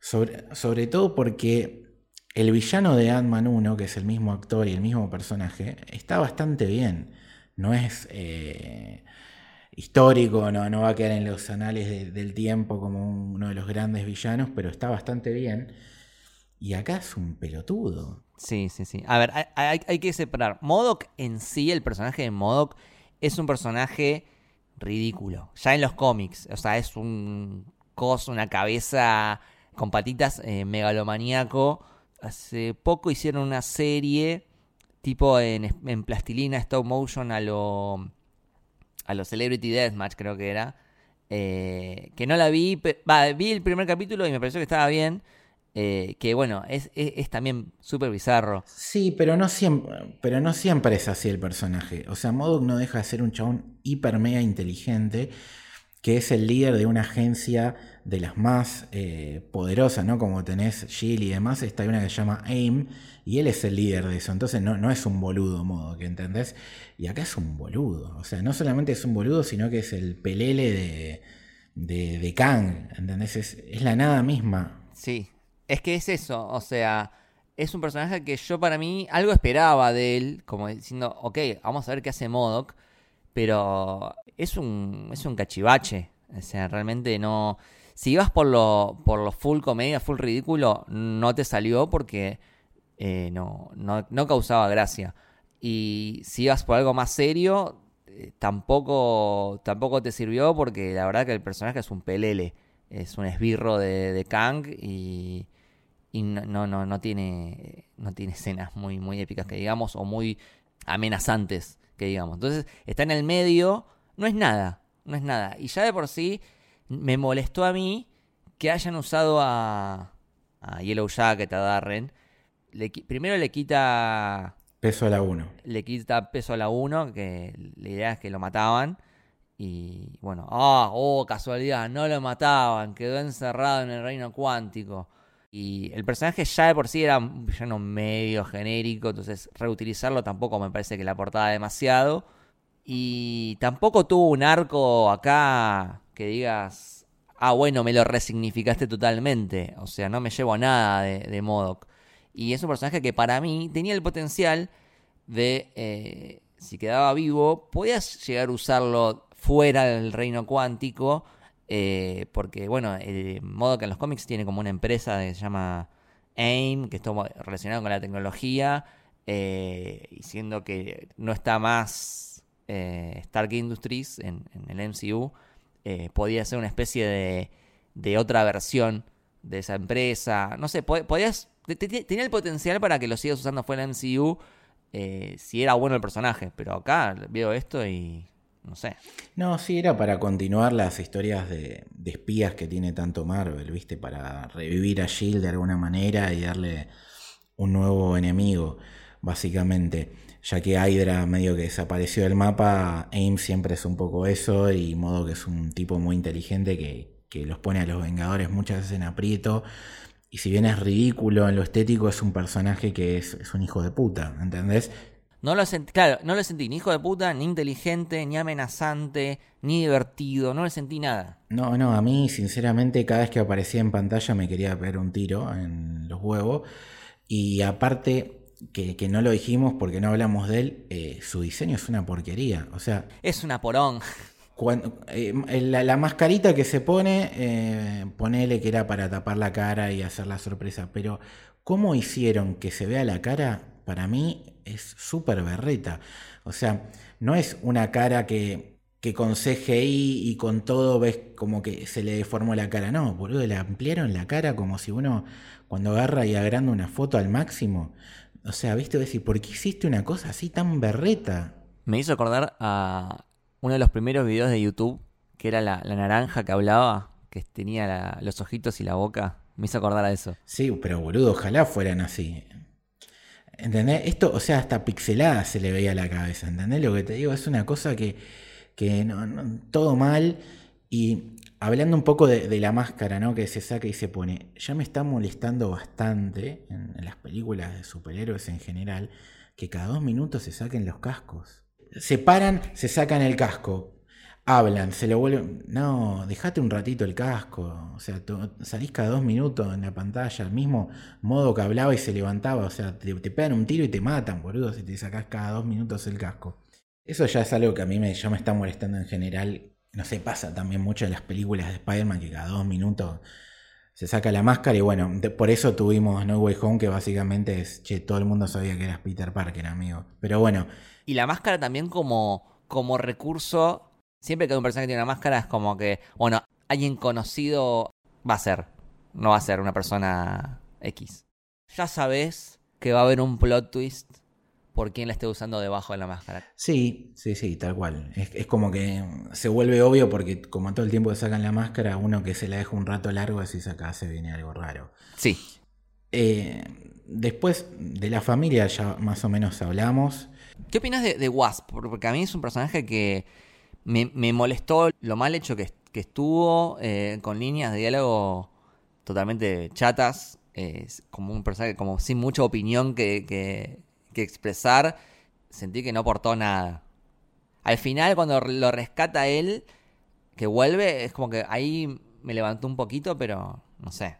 S3: Sobre, sobre todo porque el villano de Ant-Man 1, que es el mismo actor y el mismo personaje, está bastante bien. No es eh, histórico, no, no, va a quedar en los anales del tiempo como uno de los grandes villanos, pero está bastante bien. Y acá es un pelotudo.
S2: Sí, sí, sí. A ver, hay, que separar. Modok en sí, el personaje de Modok, es un personaje ridículo. Ya en los cómics. O sea, es un coso, una cabeza con patitas eh, megalomaníaco hace poco hicieron una serie tipo en, en plastilina stop motion a lo a lo Celebrity Deathmatch creo que era eh, que no la vi vi el primer capítulo y me pareció que estaba bien eh, que bueno es, es, también súper bizarro.
S3: Sí pero no siempre pero no siempre es así el personaje. O sea Modok no deja de ser un chabón hiper mega inteligente que es el líder de una agencia de las más eh, poderosas, ¿no? Como tenés Jill y demás, está una que se llama AIM, y él es el líder de eso. Entonces no, no es un boludo, modo, que entendés. Y acá es un boludo. O sea, no solamente es un boludo, sino que es el pelele de, de, de Kang, ¿entendés? Es, es la nada misma.
S2: Sí, es que es eso, o sea, es un personaje que yo para mí algo esperaba de él, como diciendo, ok, vamos a ver qué hace Modoc pero es un, es un cachivache. O sea, realmente no. Si ibas por lo, por lo full comedia, full ridículo, no te salió porque eh, no, no, no causaba gracia. Y si ibas por algo más serio, eh, tampoco, tampoco te sirvió porque la verdad que el personaje es un pelele. Es un esbirro de, Kang y, y no, no, no, no tiene, no tiene escenas muy, muy épicas que digamos o muy amenazantes que digamos. Entonces está en el medio, no es nada, no es nada. Y ya de por sí me molestó a mí que hayan usado a, a Yellow Jacket, a Darren. Le, primero le quita
S3: Peso a la 1.
S2: Le quita peso a la 1, que la idea es que lo mataban. Y bueno, ah, oh, casualidad, no lo mataban, quedó encerrado en el reino cuántico. Y el personaje ya de por sí era un villano medio genérico, entonces reutilizarlo tampoco me parece que le aportaba demasiado. Y tampoco tuvo un arco acá que digas, ah, bueno, me lo resignificaste totalmente. O sea, no me llevo a nada de, de Modoc. Y es un personaje que para mí tenía el potencial de, eh, si quedaba vivo, podías llegar a usarlo fuera del reino cuántico. Eh, porque, bueno, el modo que en los cómics tiene como una empresa que se llama AIM, que está relacionado con la tecnología, eh, y siendo que no está más Stark Industries en el MCU, podía ser una especie de, de otra versión de esa empresa. No sé, podías tenía el potencial para que lo sigas usando fuera de MCU eh, si era bueno el personaje, pero acá veo esto y no sé.
S3: No, sí, era para continuar las historias de, espías que tiene tanto Marvel, ¿viste? Para revivir a Shield de alguna manera y darle un nuevo enemigo, básicamente. Ya que Hydra medio que desapareció del mapa, AIM siempre es un poco eso, y modo que es un tipo muy inteligente que, que los pone a los Vengadores muchas veces en aprieto y si bien es ridículo en lo estético, es un personaje que es, un hijo de puta, ¿entendés?
S2: No lo sentí, claro, no lo sentí ni hijo de puta, ni inteligente, ni amenazante, ni divertido, no le sentí nada.
S3: No, no, a mí sinceramente cada vez que aparecía en pantalla me quería pegar un tiro en los huevos. Y aparte, que, no lo dijimos porque no hablamos de él, eh, su diseño es una porquería. O sea.
S2: Es una porón.
S3: Eh, la, mascarita que se pone, eh, ponele que era para tapar la cara y hacer la sorpresa, pero cómo hicieron que se vea la cara, para mí es súper berreta. O sea, no es una cara que, que con CGI y con todo ves como que se le deformó la cara, no, boludo, le ampliaron la cara como si uno cuando agarra y agranda una foto al máximo. O sea, viste, decir, ¿por qué hiciste una cosa así tan berreta?
S2: Me hizo acordar a uno de los primeros videos de YouTube, que era la, naranja que hablaba, que tenía los ojitos y la boca, me hizo acordar a eso.
S3: Sí, pero boludo, ojalá fueran así. ¿Entendés? Esto, o sea, hasta pixelada se le veía la cabeza, ¿entendés? Lo que te digo es una cosa que, que no, todo mal. Y hablando un poco de, la máscara, ¿no? Que se saca y se pone, ya me está molestando bastante en las películas de superhéroes en general, que cada dos minutos se saquen los cascos se paran, se sacan el casco, hablan, se lo vuelven. No, dejate un ratito el casco. O sea, salís cada dos minutos en la pantalla, al mismo modo que hablaba y se levantaba. O sea, te, pegan un tiro y te matan, boludo, si te sacás cada dos minutos el casco. Eso ya es algo que a mí me, ya me está molestando en general. No sé, pasa también mucho en las películas de Spider-Man que cada dos minutos se saca la máscara y bueno, por eso tuvimos No Way Home que básicamente es, che, todo el mundo sabía que eras Peter Parker, amigo. Pero bueno,
S2: y la máscara también como, como recurso. Siempre que hay un personaje que tiene una máscara es como que, bueno, alguien conocido va a ser. No va a ser una persona X. Ya sabes que va a haber un plot twist por quien la esté usando debajo de la máscara.
S3: Sí, sí, sí, tal cual. Es, como que se vuelve obvio porque como todo el tiempo que sacan la máscara, uno que se la deja un rato largo, así acá se viene algo raro.
S2: Sí.
S3: Eh, después de la familia ya más o menos hablamos.
S2: ¿Qué opinas de, Wasp? Porque a mí es un personaje que me, molestó lo mal hecho que, estuvo, eh, con líneas de diálogo totalmente chatas, como un personaje como sin mucha opinión que, expresar, sentí que no aportó nada. Al final, cuando lo rescata él, que vuelve, es como que ahí me levantó un poquito, pero no sé.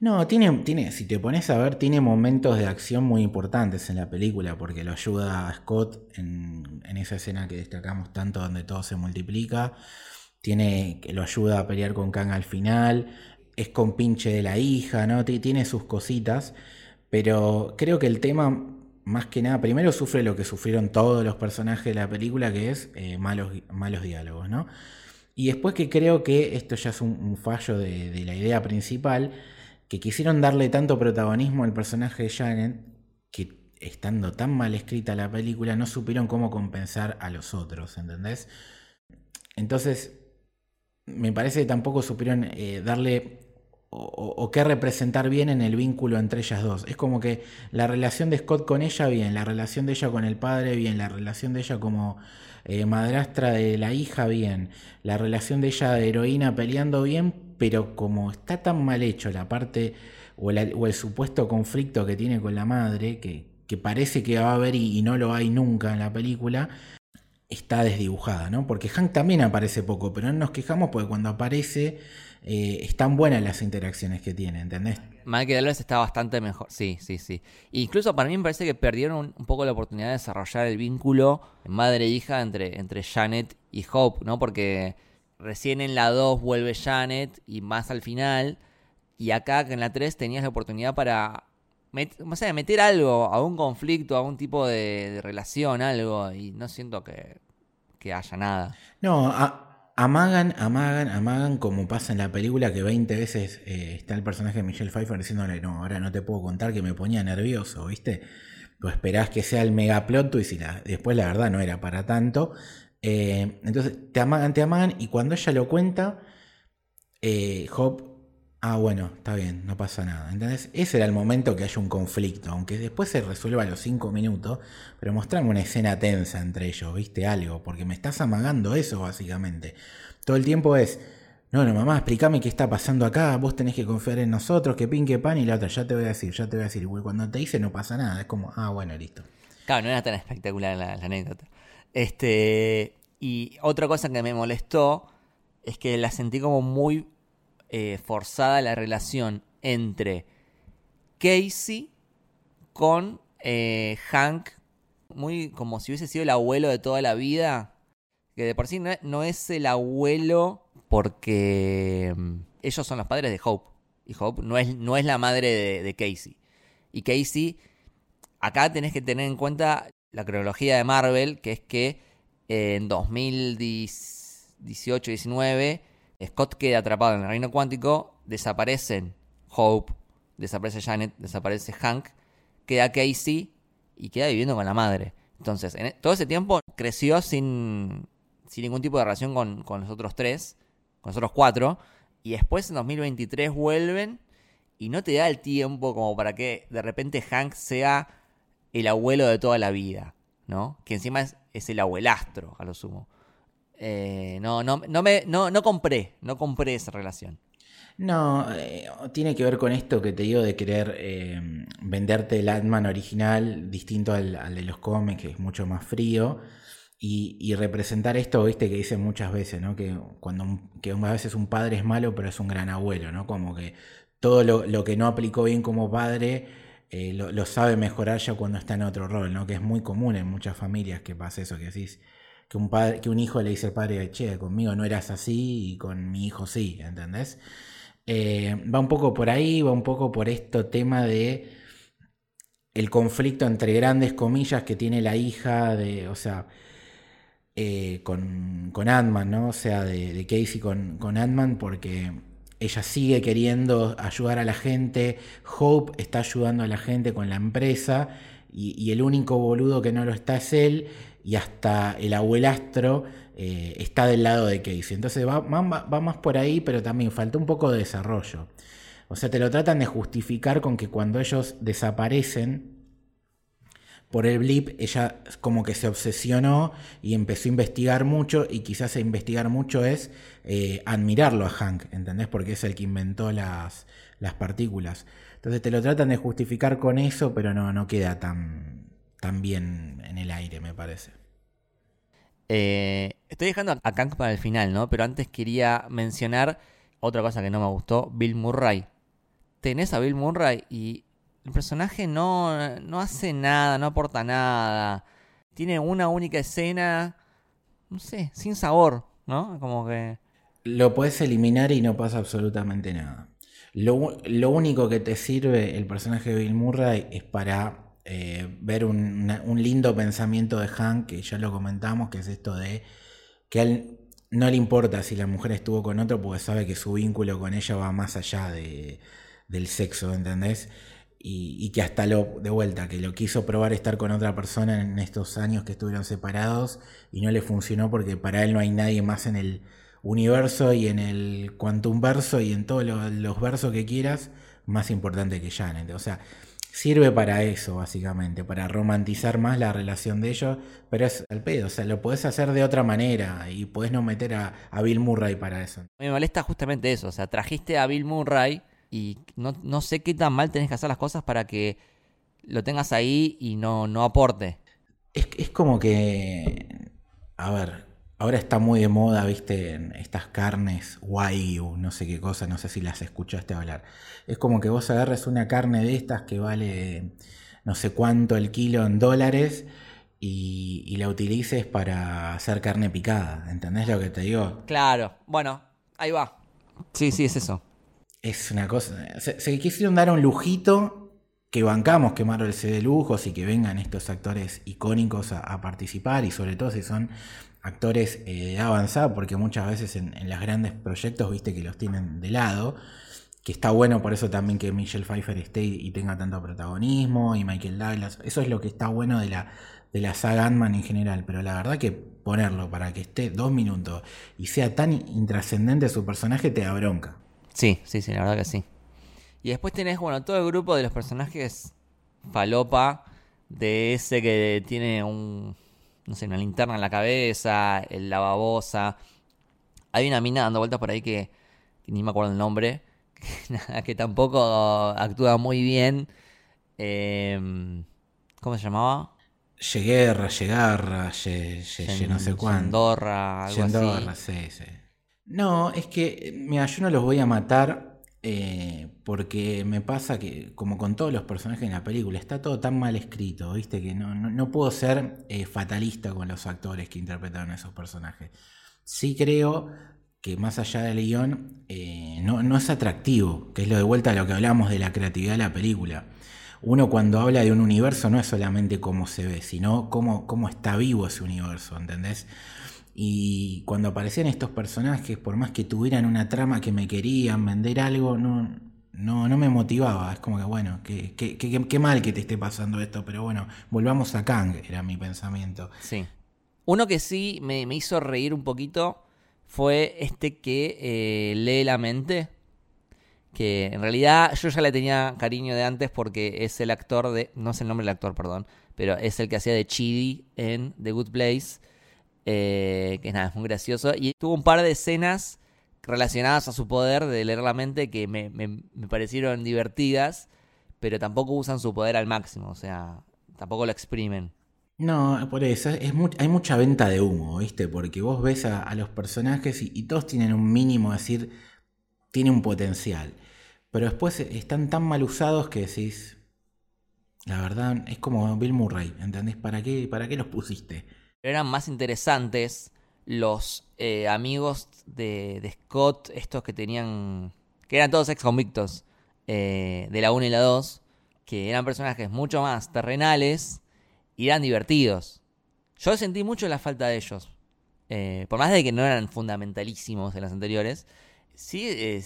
S3: No, tiene, tiene, si te pones a ver, tiene momentos de acción muy importantes en la película, porque lo ayuda a Scott en, en esa escena que destacamos tanto donde todo se multiplica. Tiene, lo ayuda a pelear con Kang al final. Es con pinche de la hija, ¿no? Tiene sus cositas. Pero creo que el tema, más que nada, primero sufre lo que sufrieron todos los personajes de la película, que es eh, malos, malos diálogos, ¿no? Y después que creo que esto ya es un, fallo de, la idea principal que quisieron darle tanto protagonismo al personaje de Janet que estando tan mal escrita la película no supieron cómo compensar a los otros, ¿entendés? Entonces, me parece que tampoco supieron eh, darle o, qué representar bien en el vínculo entre ellas dos. Es como que la relación de Scott con ella bien, la relación de ella con el padre bien, la relación de ella como eh, madrastra de la hija bien, la relación de ella de heroína peleando bien, pero como está tan mal hecho la parte o, el supuesto conflicto que tiene con la madre, que, parece que va a haber y, no lo hay nunca en la película, está desdibujada, ¿no? Porque Hank también aparece poco, pero no nos quejamos porque cuando aparece eh, están buenas las interacciones que tiene, ¿entendés?
S2: Michael Douglas está bastante mejor, sí, sí, sí. Incluso para mí me parece que perdieron un, poco la oportunidad de desarrollar el vínculo madre-hija entre, entre Janet y Hope, ¿no? Porque Recién en la 2 vuelve Janet y más al final. Y acá en la 3 tenías la oportunidad para meter algo, a un conflicto, a un tipo de, relación, algo. Y no siento que, haya nada.
S3: No, amagan, amagan, amagan como pasa en la película que 20 veces eh, está el personaje de Michelle Pfeiffer diciéndole, no, ahora no te puedo contar que me ponía nervioso, ¿viste? Pues esperás que sea el megaplot y si la, después la verdad no era para tanto. Eh, entonces te amagan, te amagan y cuando ella lo cuenta, eh, ah bueno, está bien, no pasa nada. Entonces ese era el momento que haya un conflicto, aunque después se resuelva a los cinco minutos, pero mostrame una escena tensa entre ellos, viste algo, porque me estás amagando eso básicamente. Todo el tiempo es... No, no, mamá, explícame qué está pasando acá, vos tenés que confiar en nosotros, que pin, que pan, y la otra, ya te voy a decir, ya te voy a decir. Y cuando te dice no pasa nada, es como, ah, bueno, listo.
S2: Claro, no era tan espectacular la anécdota. Este, y otra cosa que me molestó es que la sentí como muy eh, forzada la relación entre Casey con eh, Hank, muy como si hubiese sido el abuelo de toda la vida, que de por sí no, es el abuelo porque mm, ellos son los padres de Hope, y Hope no es, no es la madre de, de Casey. Y Casey, acá tenés que tener en cuenta la cronología de Marvel, que es que en 2018-19, Scott queda atrapado en el reino cuántico, desaparecen Hope, desaparece Janet, desaparece Hank, queda Casey y queda viviendo con la madre. Entonces, en e, todo ese tiempo creció sin, sin ningún tipo de relación con, con los otros tres, con los otros cuatro, y después en 2023 vuelven y no te da el tiempo como para que de repente Hank sea el abuelo de toda la vida, ¿no? Que encima es es el abuelastro, a lo sumo. Eh, no, no, no, me, no, no compré, no compré esa relación.
S3: No, eh, tiene que ver con esto que te digo de querer eh, venderte el Ant-Man original distinto al, de los cómics, que es mucho más frío, y, representar esto, viste, que dicen muchas veces, ¿no? Que cuando que a veces un padre es malo, pero es un gran abuelo, ¿no? Como que todo lo, lo que no aplicó bien como padre lo, sabe mejorar ya cuando está en otro rol, ¿no? Que es muy común en muchas familias que pasa eso, que decís que un, padre, que un hijo le dice al padre, che, conmigo no eras así y con mi hijo sí, ¿entendés? Eh, va un poco por ahí, va un poco por esto tema de el conflicto entre grandes comillas que tiene la hija de, o sea, eh, con, con Ant-Man, ¿no? O sea, de, Casey con, con Ant-Man, porque ella sigue queriendo ayudar a la gente, Hope está ayudando a la gente con la empresa y, el único boludo que no lo está es él y hasta el abuelastro eh, está del lado de Casey. Entonces va, más por ahí, pero también falta un poco de desarrollo. O sea, te lo tratan de justificar con que cuando ellos desaparecen, por el blip, ella como que se obsesionó y empezó a investigar mucho y quizás a investigar mucho es eh, admirarlo a Hank, ¿entendés? Porque es el que inventó las, las partículas. Entonces te lo tratan de justificar con eso, pero no, no queda tan, tan bien en el aire, me parece.
S2: Eh, estoy dejando a Hank para el final, ¿no? Pero antes quería mencionar otra cosa que no me gustó, Bill Murray. tenés a Bill Murray y el personaje no, no hace nada, no aporta nada. Tiene una única escena, no sé, sin sabor, ¿no? Como que...
S3: Lo puedes eliminar y no pasa absolutamente nada. Lo, lo único que te sirve el personaje de Bill Murray es para eh, ver un, lindo pensamiento de Hank, que ya lo comentamos, que es esto de que a él no le importa si la mujer estuvo con otro porque sabe que su vínculo con ella va más allá de, del sexo, ¿entendés? Y, que hasta lo, de vuelta, que lo quiso probar estar con otra persona en estos años que estuvieron separados y no le funcionó porque para él no hay nadie más en el universo y en el quantum verso y en todos los, versos que quieras más importante que Janet. O sea, sirve para eso, básicamente, para romantizar más la relación de ellos, pero es al pedo, o sea, lo podés hacer de otra manera y podés no meter a, a Bill Murray para eso.
S2: Me molesta justamente eso, o sea, trajiste a Bill Murray y no, no, sé qué tan mal tenés que hacer las cosas para que lo tengas ahí y no, no aporte.
S3: Es, es como que, a ver, ahora está muy de moda, viste, estas carnes Wagyu, no sé qué cosa, no sé si las escuchaste hablar. Es como que vos agarres una carne de estas que vale no sé cuánto el kilo en dólares y, y la utilices para hacer carne picada. ¿Entendés lo que te digo?
S2: Claro, bueno, ahí va. Sí, sí, es eso
S3: es una cosa. Se, quisieron dar un lujito que bancamos que Marvel se dé lujos y que vengan estos actores icónicos a, participar y sobre todo si son actores eh, avanzados, porque muchas veces en, los grandes proyectos viste que los tienen de lado, que está bueno por eso también que Michelle Pfeiffer esté y tenga tanto protagonismo y Michael Douglas, eso es lo que está bueno de la, de la saga Ant-Man en general, pero la verdad que ponerlo para que esté dos minutos y sea tan intrascendente su personaje te da bronca.
S2: Sí, sí, sí, la verdad que sí. Y después tenés, bueno, todo el grupo de los personajes falopa, de ese que tiene un, no sé, una linterna en la cabeza, el lavabosa. Hay una mina dando vueltas por ahí que, ni me acuerdo el nombre, <laughs> que, tampoco actúa muy bien. Em, ¿Cómo se llamaba?
S3: Lleguerra, Llegarra, no sé cuándo.
S2: Andorra, algo así.
S3: sí, sí. No, es que, mira, yo no los voy a matar eh, porque me pasa que, como con todos los personajes en la película, está todo tan mal escrito, ¿viste? Que no, no, puedo ser eh, fatalista con los actores que interpretaron esos personajes. Sí creo que más allá del guion, eh, no, no es atractivo, que es lo de vuelta a lo que hablamos de la creatividad de la película. Uno cuando habla de un universo no es solamente cómo se ve, sino cómo, cómo está vivo ese universo, ¿entendés? Y cuando aparecían estos personajes, por más que tuvieran una trama que me querían vender algo, no, no, no me motivaba. Es como que, bueno, qué, qué, qué, mal que te esté pasando esto, pero bueno, volvamos a Kang, era mi pensamiento.
S2: Sí. Uno que sí me, hizo reír un poquito fue este que eh, lee la mente. Que en realidad yo ya le tenía cariño de antes porque es el actor de. No sé el nombre del actor, perdón. Pero es el que hacía de Chidi en The Good Place eh, que nada, es muy gracioso. Y tuvo un par de escenas relacionadas a su poder de leer la mente que me, parecieron divertidas, pero tampoco usan su poder al máximo, o sea, tampoco lo exprimen.
S3: No, por eso, es hay mucha venta de humo, ¿viste? Porque vos ves a, los personajes y, todos tienen un mínimo, es decir, tiene un potencial. Pero después están tan mal usados que decís, la verdad, es como Bill Murray, ¿entendés? ¿Para qué, para qué los pusiste?
S2: Eran más interesantes los eh, amigos de, Scott, estos que tenían, que eran todos ex convictos eh, de la 1 y la 2, que eran personajes mucho más terrenales y eran divertidos. Yo sentí mucho la falta de ellos. Eh, por más de que no eran fundamentalísimos en las anteriores, sí,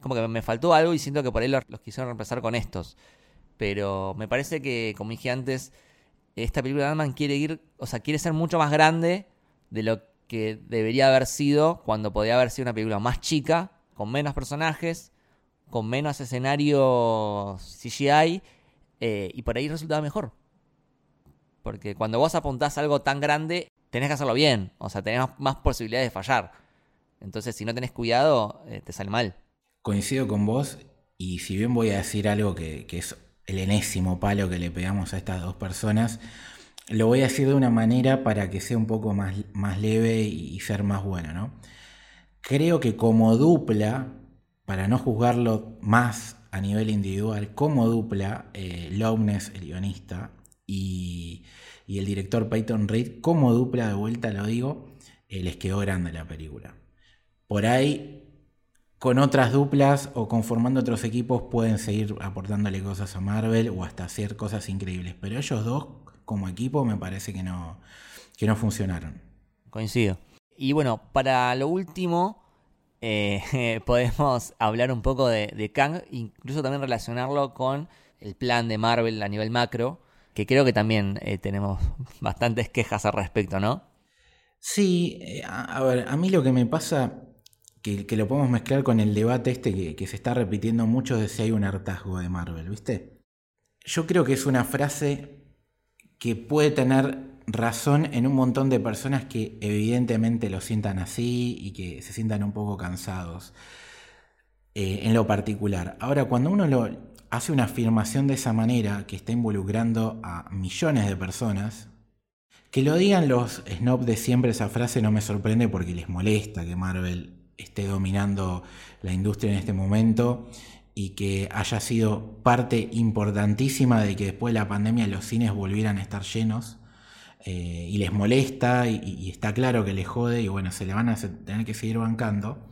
S2: como que me faltó algo y siento que por ahí los, los quisieron reemplazar con estos. Pero me parece que, como dije antes, esta película de Ant-Man quiere ir, o sea, quiere ser mucho más grande de lo que debería haber sido cuando podía haber sido una película más chica, con menos personajes, con menos escenarios CGI, eh, y por ahí resultaba mejor. Porque cuando vos apuntás algo tan grande, tenés que hacerlo bien, o sea, tenés más posibilidades de fallar. Entonces, si no tenés cuidado, eh, te sale mal.
S3: Coincido con vos, y si bien voy a decir algo que es el enésimo palo que le pegamos a estas dos personas, lo voy a decir de una manera para que sea un poco más, más leve y ser más bueno, ¿no? Creo que como dupla, para no juzgarlo más a nivel individual, como dupla, eh, Lowness, el guionista, y, el director Peyton Reed, como dupla, de vuelta lo digo, eh, les quedó grande la película. Por ahí, con otras duplas o conformando otros equipos, pueden seguir aportándole cosas a Marvel o hasta hacer cosas increíbles. Pero ellos dos, como equipo, me parece que no, que no funcionaron.
S2: Coincido. Y bueno, para lo último, eh, <laughs> podemos hablar un poco de, Kang, incluso también relacionarlo con el plan de Marvel a nivel macro, que creo que también eh, tenemos bastantes quejas al respecto, ¿no?
S3: Sí, eh, a, ver, a mí lo que me pasa, que, lo podemos mezclar con el debate este que, se está repitiendo mucho de si hay un hartazgo de Marvel, ¿viste? Yo creo que es una frase que puede tener razón en un montón de personas que evidentemente lo sientan así y que se sientan un poco cansados eh, en lo particular. Ahora, cuando uno lo hace una afirmación de esa manera, que está involucrando a millones de personas, que lo digan los snobs de siempre esa frase no me sorprende porque les molesta que Marvel esté dominando la industria en este momento y que haya sido parte importantísima de que después de la pandemia los cines volvieran a estar llenos. Eh, y les molesta y, está claro que les jode y bueno, se le van a tener que seguir bancando.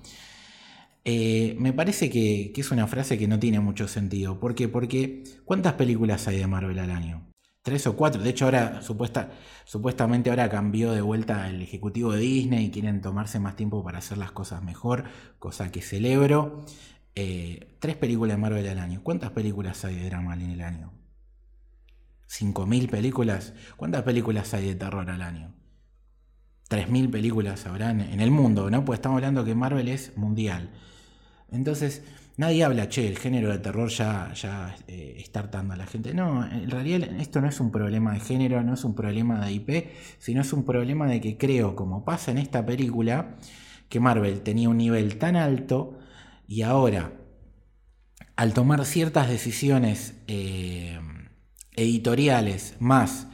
S3: Eh, me parece que, es una frase que no tiene mucho sentido. ¿Por qué? Porque ¿cuántas películas hay de Marvel al año? Tres o cuatro. De hecho, ahora supuesta, supuestamente ahora cambió de vuelta el ejecutivo de Disney y quieren tomarse más tiempo para hacer las cosas mejor, cosa que celebro. Eh, tres películas de Marvel al año. ¿Cuántas películas hay de drama en el año? ¿5.000 películas? ¿Cuántas películas hay de terror al año? 3.000 películas habrán en el mundo, ¿no? Pues estamos hablando que Marvel es mundial. Entonces, nadie habla, che, el género de terror ya, ya eh, está hartando a la gente. No, en realidad esto no es un problema de género, no es un problema de IP, sino es un problema de que creo, como pasa en esta película, que Marvel tenía un nivel tan alto y ahora, al tomar ciertas decisiones... Eh, editoriales más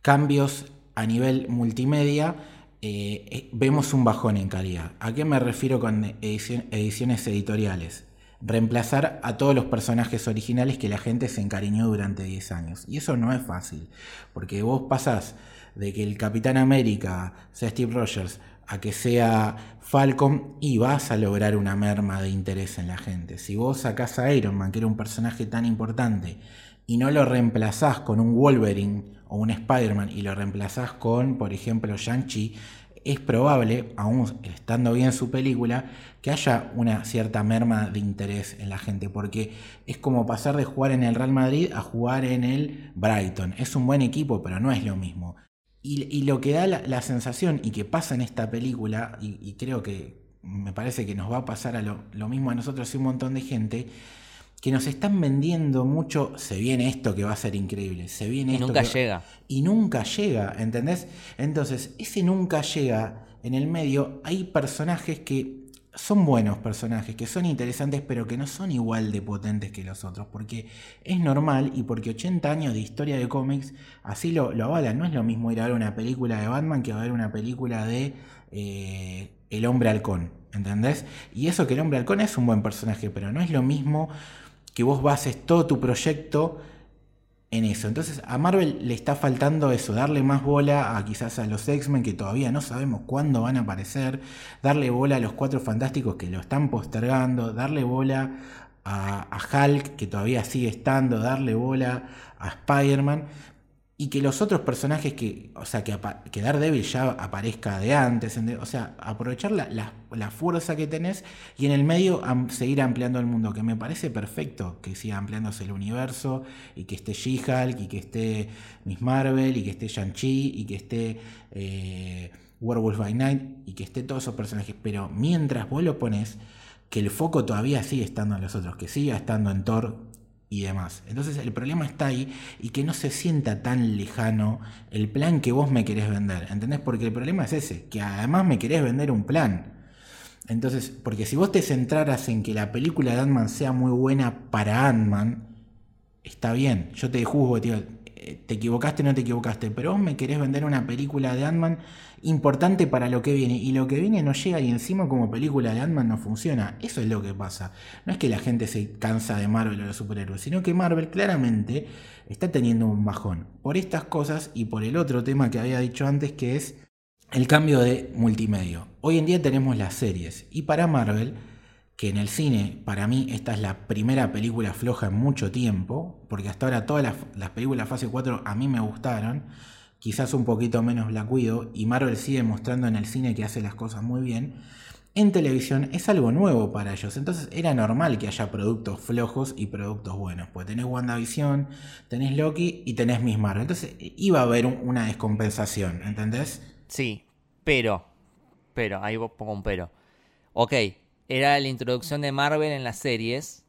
S3: cambios a nivel multimedia, eh, vemos un bajón en calidad. ¿A qué me refiero con ediciones editoriales? Reemplazar a todos los personajes originales que la gente se encariñó durante 10 años. Y eso no es fácil, porque vos pasás de que el Capitán América sea Steve Rogers a que sea Falcon y vas a lograr una merma de interés en la gente. Si vos sacás a Iron Man, que era un personaje tan importante, y no lo reemplazás con un Wolverine o un Spider-Man y lo reemplazás con, por ejemplo, Shang-Chi, es probable, aún estando bien su película, que haya una cierta merma de interés en la gente, porque es como pasar de jugar en el Real Madrid a jugar en el Brighton. Es un buen equipo, pero no es lo mismo. Y, lo que da la, sensación y que pasa en esta película, y, creo que me parece que nos va a pasar a lo, lo mismo a nosotros y un montón de gente, que nos están vendiendo mucho, se viene esto que va a ser increíble, se viene y
S2: esto nunca llega.
S3: Y nunca llega, ¿entendés? Entonces, ese nunca llega en el medio, hay personajes que son buenos personajes, que son interesantes, pero que no son igual de potentes que los otros, porque es normal y porque 80 años de historia de cómics así lo, lo avalan. No es lo mismo ir a ver una película de Batman que a ver una película de eh, El hombre halcón, ¿entendés? Y eso que el hombre halcón es un buen personaje, pero no es lo mismo que vos bases todo tu proyecto en eso. Entonces a Marvel le está faltando eso, darle más bola a quizás a los X-Men que todavía no sabemos cuándo van a aparecer, darle bola a los Cuatro Fantásticos que lo están postergando, darle bola a, a Hulk que todavía sigue estando, darle bola a Spider-Man, y que los otros personajes que, o sea, que, que Daredevil ya aparezca de antes, o sea, aprovechar la, fuerza que tenés y en el medio seguir ampliando el mundo, que me parece perfecto que siga ampliándose el universo y que esté She-Hulk y que esté Miss Marvel y que esté Shang-Chi y que esté eh, Werewolf by Night y que esté todos esos personajes, pero mientras vos lo pones, que el foco todavía sigue estando en los otros, que siga estando en Thor y demás. Entonces el problema está ahí y que no se sienta tan lejano el plan que vos me querés vender. ¿Entendés? Porque el problema es ese, que además me querés vender un plan. Entonces, porque si vos te centraras en que la película de Ant-Man sea muy buena para Ant-Man, está bien, yo te juzgo, tío. Te equivocaste, no te equivocaste, pero vos me querés vender una película de Ant-Man importante para lo que viene, y lo que viene no llega y encima como película de Ant-Man no funciona. Eso es lo que pasa. No es que la gente se cansa de Marvel o de superhéroes, sino que Marvel claramente está teniendo un bajón por estas cosas y por el otro tema que había dicho antes, que es el cambio de multimedia. Hoy en día tenemos las series, y para Marvel que en el cine, para mí, esta es la primera película floja en mucho tiempo, porque hasta ahora todas las, películas fase 4 a mí me gustaron, quizás un poquito menos Black Widow, y Marvel sigue mostrando en el cine que hace las cosas muy bien. En televisión es algo nuevo para ellos, entonces era normal que haya productos flojos y productos buenos, pues tenés WandaVision, tenés Loki y tenés Miss Marvel, entonces iba a haber una descompensación, ¿entendés?
S2: Sí, pero, pero, ahí pongo un pero. Ok, era la introducción de Marvel en las series.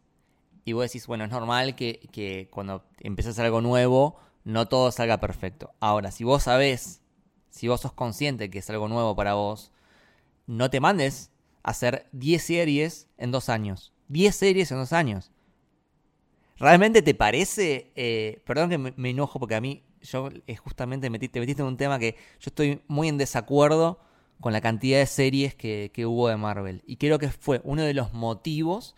S2: Y vos decís, bueno, es normal que, cuando empezás algo nuevo, no todo salga perfecto. Ahora, si vos sabés, si vos sos consciente que es algo nuevo para vos, no te mandes a hacer 10 series en dos años. 10 series en dos años. ¿Realmente te parece? Eh, perdón que me, enojo porque a mí, yo justamente metí, te metiste en un tema que yo estoy muy en desacuerdo con la cantidad de series que, hubo de Marvel. Y creo que fue uno de los motivos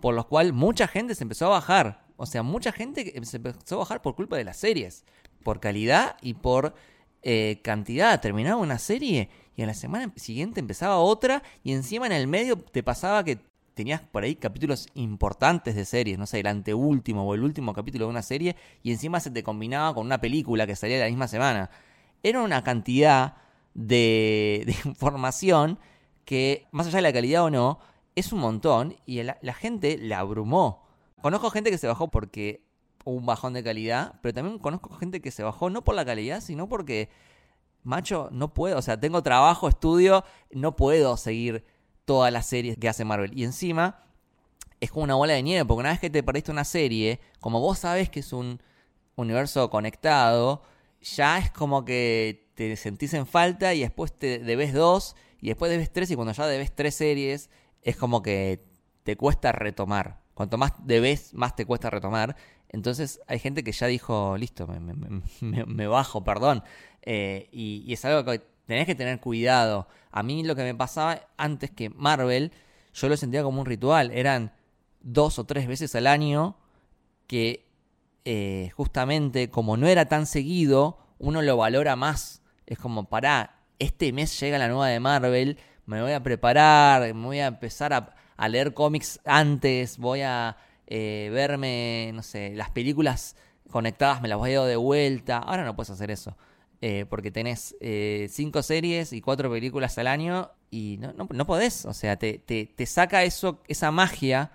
S2: por los cuales mucha gente se empezó a bajar. O sea, mucha gente se empezó a bajar por culpa de las series. Por calidad y por eh, cantidad. Terminaba una serie y en la semana siguiente empezaba otra y encima en el medio te pasaba que tenías por ahí capítulos importantes de series, no sé, el anteúltimo o el último capítulo de una serie y encima se te combinaba con una película que salía la misma semana. Era una cantidad de, <laughs> información que, más allá de la calidad o no, es un montón y la, gente la abrumó. Conozco gente que se bajó porque hubo un bajón de calidad, pero también conozco gente que se bajó no por la calidad, sino porque, macho, no puedo, o sea, tengo trabajo, estudio, no puedo seguir todas las series que hace Marvel. Y encima es como una bola de nieve, porque una vez que te perdiste una serie, como vos sabes que es un universo conectado, ya es como que te sentís en falta y después te debes dos y después debes tres y cuando ya debes tres series es como que te cuesta retomar. Cuanto más debes, más te cuesta retomar. Entonces hay gente que ya dijo, listo, me, bajo, perdón. Eh, y, es algo que tenés que tener cuidado. A mí lo que me pasaba antes que Marvel, yo lo sentía como un ritual. Eran dos o tres veces al año que eh, justamente como no era tan seguido, uno lo valora más es como, pará, este mes llega la nueva de Marvel, me voy a preparar, me voy a empezar a, leer cómics antes, voy a eh, verme, no sé, las películas conectadas, me las voy a dar de vuelta. Ahora no puedes hacer eso. Eh, porque tenés eh, cinco series y cuatro películas al año y no, no, podés. O sea, te, te, saca eso, esa magia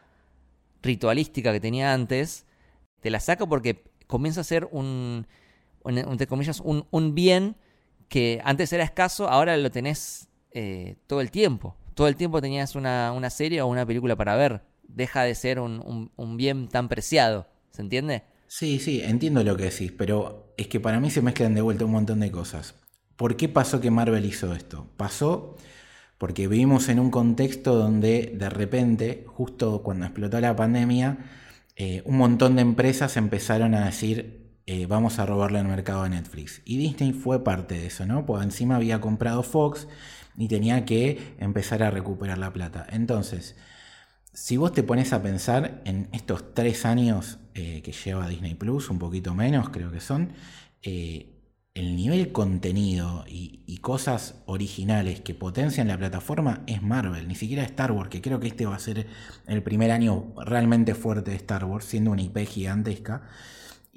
S2: ritualística que tenía antes, te la saca porque comienza a ser un, entre comillas, un, un bien que antes era escaso, ahora lo tenés eh, todo el tiempo. Todo el tiempo tenías una, serie o una película para ver. Deja de ser un, bien tan preciado. ¿Se entiende?
S3: Sí, sí, entiendo lo que decís, pero es que para mí se mezclan de vuelta un montón de cosas. ¿Por qué pasó que Marvel hizo esto? Pasó porque vivimos en un contexto donde de repente, justo cuando explotó la pandemia, eh, un montón de empresas empezaron a decir, eh, vamos a robarle al mercado a Netflix. Y Disney fue parte de eso, ¿no? Porque encima había comprado Fox y tenía que empezar a recuperar la plata. Entonces, si vos te pones a pensar en estos tres años eh, que lleva Disney Plus, un poquito menos creo que son, eh, el nivel contenido y, y, cosas originales que potencian la plataforma es Marvel, ni siquiera Star Wars, que creo que este va a ser el primer año realmente fuerte de Star Wars, siendo una IP gigantesca.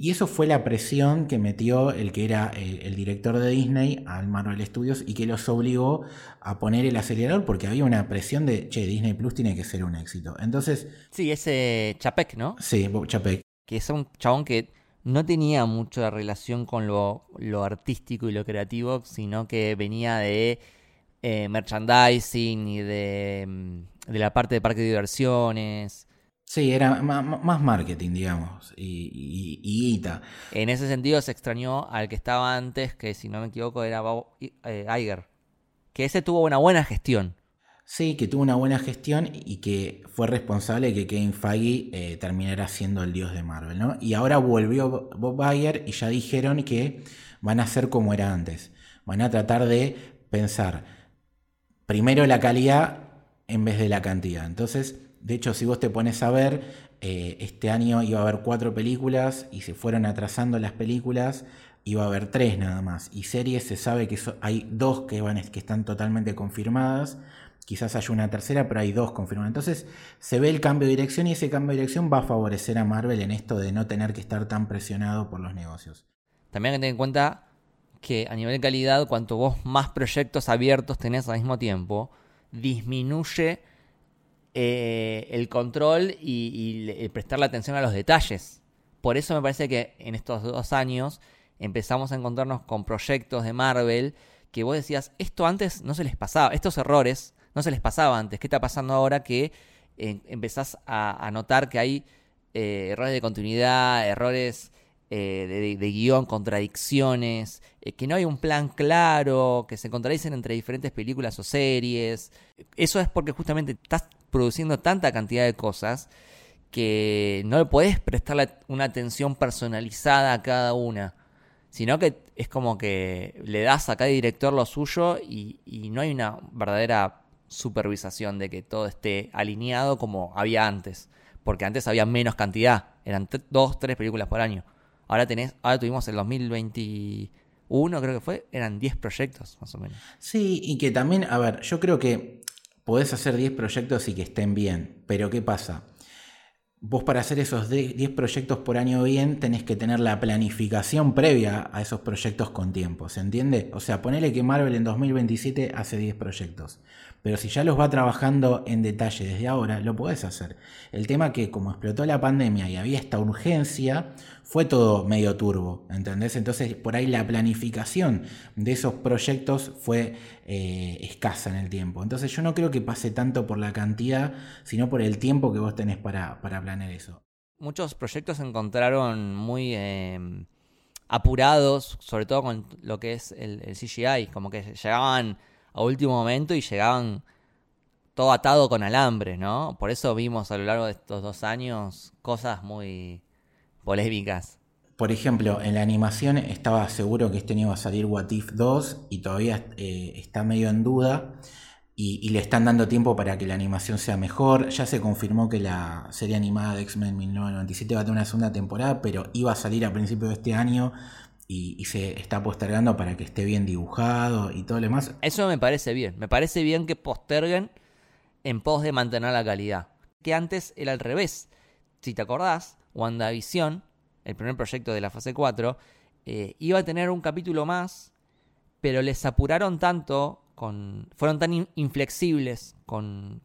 S3: Y eso fue la presión que metió el que era el, director de Disney al Marvel Studios y que los obligó a poner el acelerador porque había una presión de, che, Disney Plus tiene que ser un éxito. Entonces...
S2: Sí, ese Chapek, ¿no?
S3: Sí, Chapek.
S2: Que es un chabón que no tenía mucha relación con lo, artístico y lo creativo, sino que venía de eh, merchandising y de, mm, de la parte de parque de diversiones
S3: Sí, era más marketing, digamos, y, y,
S2: En ese sentido se extrañó al que estaba antes, que si no me equivoco era Bob eh, Iger, que ese tuvo una buena gestión.
S3: Sí, que tuvo una buena gestión y que fue responsable de que Kevin Feige eh, terminara siendo el dios de Marvel, ¿no? Y ahora volvió Bob Bayer y ya dijeron que van a ser como era antes. Van a tratar de pensar primero la calidad en vez de la cantidad. Entonces, de hecho, si vos te pones a ver, eh, este año iba a haber cuatro películas y se fueron atrasando las películas, iba a haber tres nada más. Y series se sabe que hay dos que, van, que están totalmente confirmadas Quizás haya una tercera, pero hay dos confirmadas. Entonces se ve el cambio de dirección y ese cambio de dirección va a favorecer a Marvel en esto de no tener que estar tan presionado por los negocios.
S2: También hay que tener en cuenta que a nivel de calidad, cuanto vos más proyectos abiertos tenés al mismo tiempo, disminuye eh, el control y, y, prestarle atención a los detalles. Por eso me parece que en estos dos años empezamos a encontrarnos con proyectos de Marvel que vos decías, esto antes no se les pasaba, estos errores no se les pasaba antes. ¿Qué está pasando ahora que eh, empezás a, notar que hay eh, errores de continuidad, errores eh, de, guion, contradicciones, que no hay un plan claro, que se contradicen entre diferentes películas o series? Eso es porque justamente estás produciendo tanta cantidad de cosas que no le podés prestar una atención personalizada a cada una sino que es como que le das a cada director lo suyo y, y, no hay una verdadera supervisación de que todo esté alineado como había antes. Porque antes había menos cantidad. Eran dos, tres películas por año. Ahora tenés, ahora tuvimos el 2021, creo que fue, eran 10 proyectos, más o menos.
S3: Sí, y que también, a ver, yo creo que podés hacer 10 proyectos y que estén bien. Pero ¿qué pasa? Vos para hacer esos 10 proyectos por año bien tenés que tener la planificación previa a esos proyectos con tiempo, ¿se entiende? O sea, ponele que Marvel en 2027 hace 10 proyectos. Pero si ya los va trabajando en detalle desde ahora, lo podés hacer. El tema que como explotó la pandemia y había esta urgencia, fue todo medio turbo, ¿entendés? Entonces por ahí la planificación de esos proyectos fue eh, escasa en el tiempo. Entonces yo no creo que pase tanto por la cantidad, sino por el tiempo que vos tenés para, para planear eso.
S2: Muchos proyectos se encontraron muy... Em, apurados, sobre todo con lo que es el, el CGI, como que llegaban a último momento y llegaban todo atado con alambre, ¿no? Por eso vimos a lo largo de estos dos años cosas muy polémicas.
S3: Por ejemplo, en la animación estaba seguro que este año iba a salir What If 2 y todavía eh, está medio en duda y, le están dando tiempo para que la animación sea mejor. Ya se confirmó que la serie animada de X-Men 1997 va a tener una segunda temporada, pero iba a salir a principios de este año y, se está postergando para que esté bien dibujado y todo lo demás.
S2: Eso me parece bien. Me parece bien que posterguen en pos de mantener la calidad. Que antes era al revés. Si te acordás, WandaVision, el primer proyecto de la fase 4, eh, iba a tener un capítulo más, pero les apuraron tanto, con, fueron tan inflexibles con,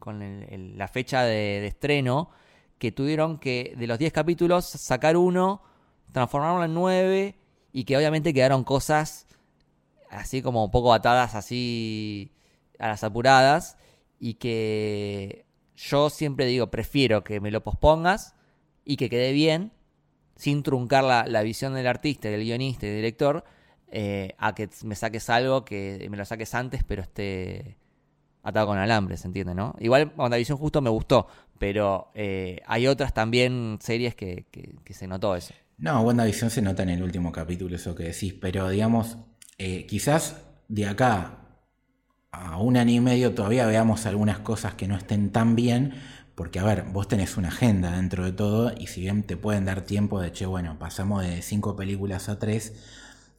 S2: la fecha de, de, estreno, que tuvieron que de los 10 capítulos sacar uno, transformarlo en 9 y que obviamente quedaron cosas así como un poco atadas así a las apuradas y que yo siempre digo, prefiero que me lo pospongas y que quede bien, sin truncar la, visión del artista, del guionista y del director, eh, a que me saques algo que me lo saques antes, pero esté atado con alambre, ¿se entiende, no? Igual visión justo me gustó, pero eh, hay otras también series que, que se notó eso.
S3: No, WandaVision se nota en el último capítulo, eso que decís, pero digamos, eh, quizás de acá a un año y medio todavía veamos algunas cosas que no estén tan bien, porque a ver, vos tenés una agenda dentro de todo y si bien te pueden dar tiempo de, che, bueno, pasamos de cinco películas a tres,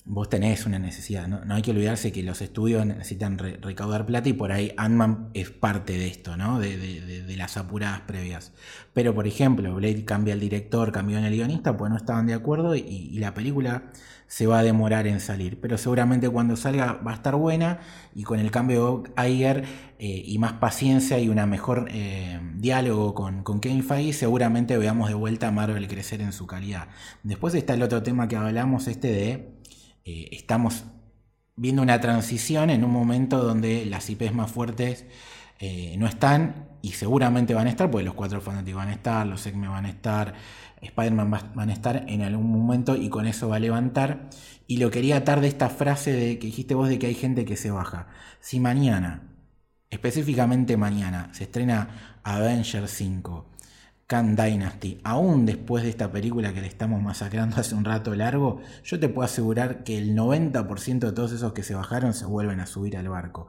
S3: vos tenés una necesidad. No, hay que olvidarse que los estudios necesitan recaudar plata y por ahí Ant-Man es parte de esto, ¿no? De, las apuradas previas. Pero, por ejemplo, Blade cambia el director, cambió en el guionista, pues no estaban de acuerdo y, la película se va a demorar en salir. Pero seguramente cuando salga va a estar buena y con el cambio de Iger eh, y más paciencia y una mejor eh, diálogo con, con Kevin seguramente veamos de vuelta a Marvel crecer en su calidad. Después está el otro tema que hablamos, este de eh, estamos viendo una transición en un momento donde las IPs más fuertes eh, no están y seguramente van a estar, porque los cuatro fanáticos van a estar, los X-Men van a estar, Spider-Man van a estar en algún momento y con eso va a levantar. Y lo quería atar de esta frase de, que dijiste vos de que hay gente que se baja. Si mañana específicamente mañana, se estrena Avengers 5, Khan Dynasty, aún después de esta película que le estamos masacrando hace un rato largo, yo te puedo asegurar que el 90% de todos esos que se bajaron se vuelven a subir al barco.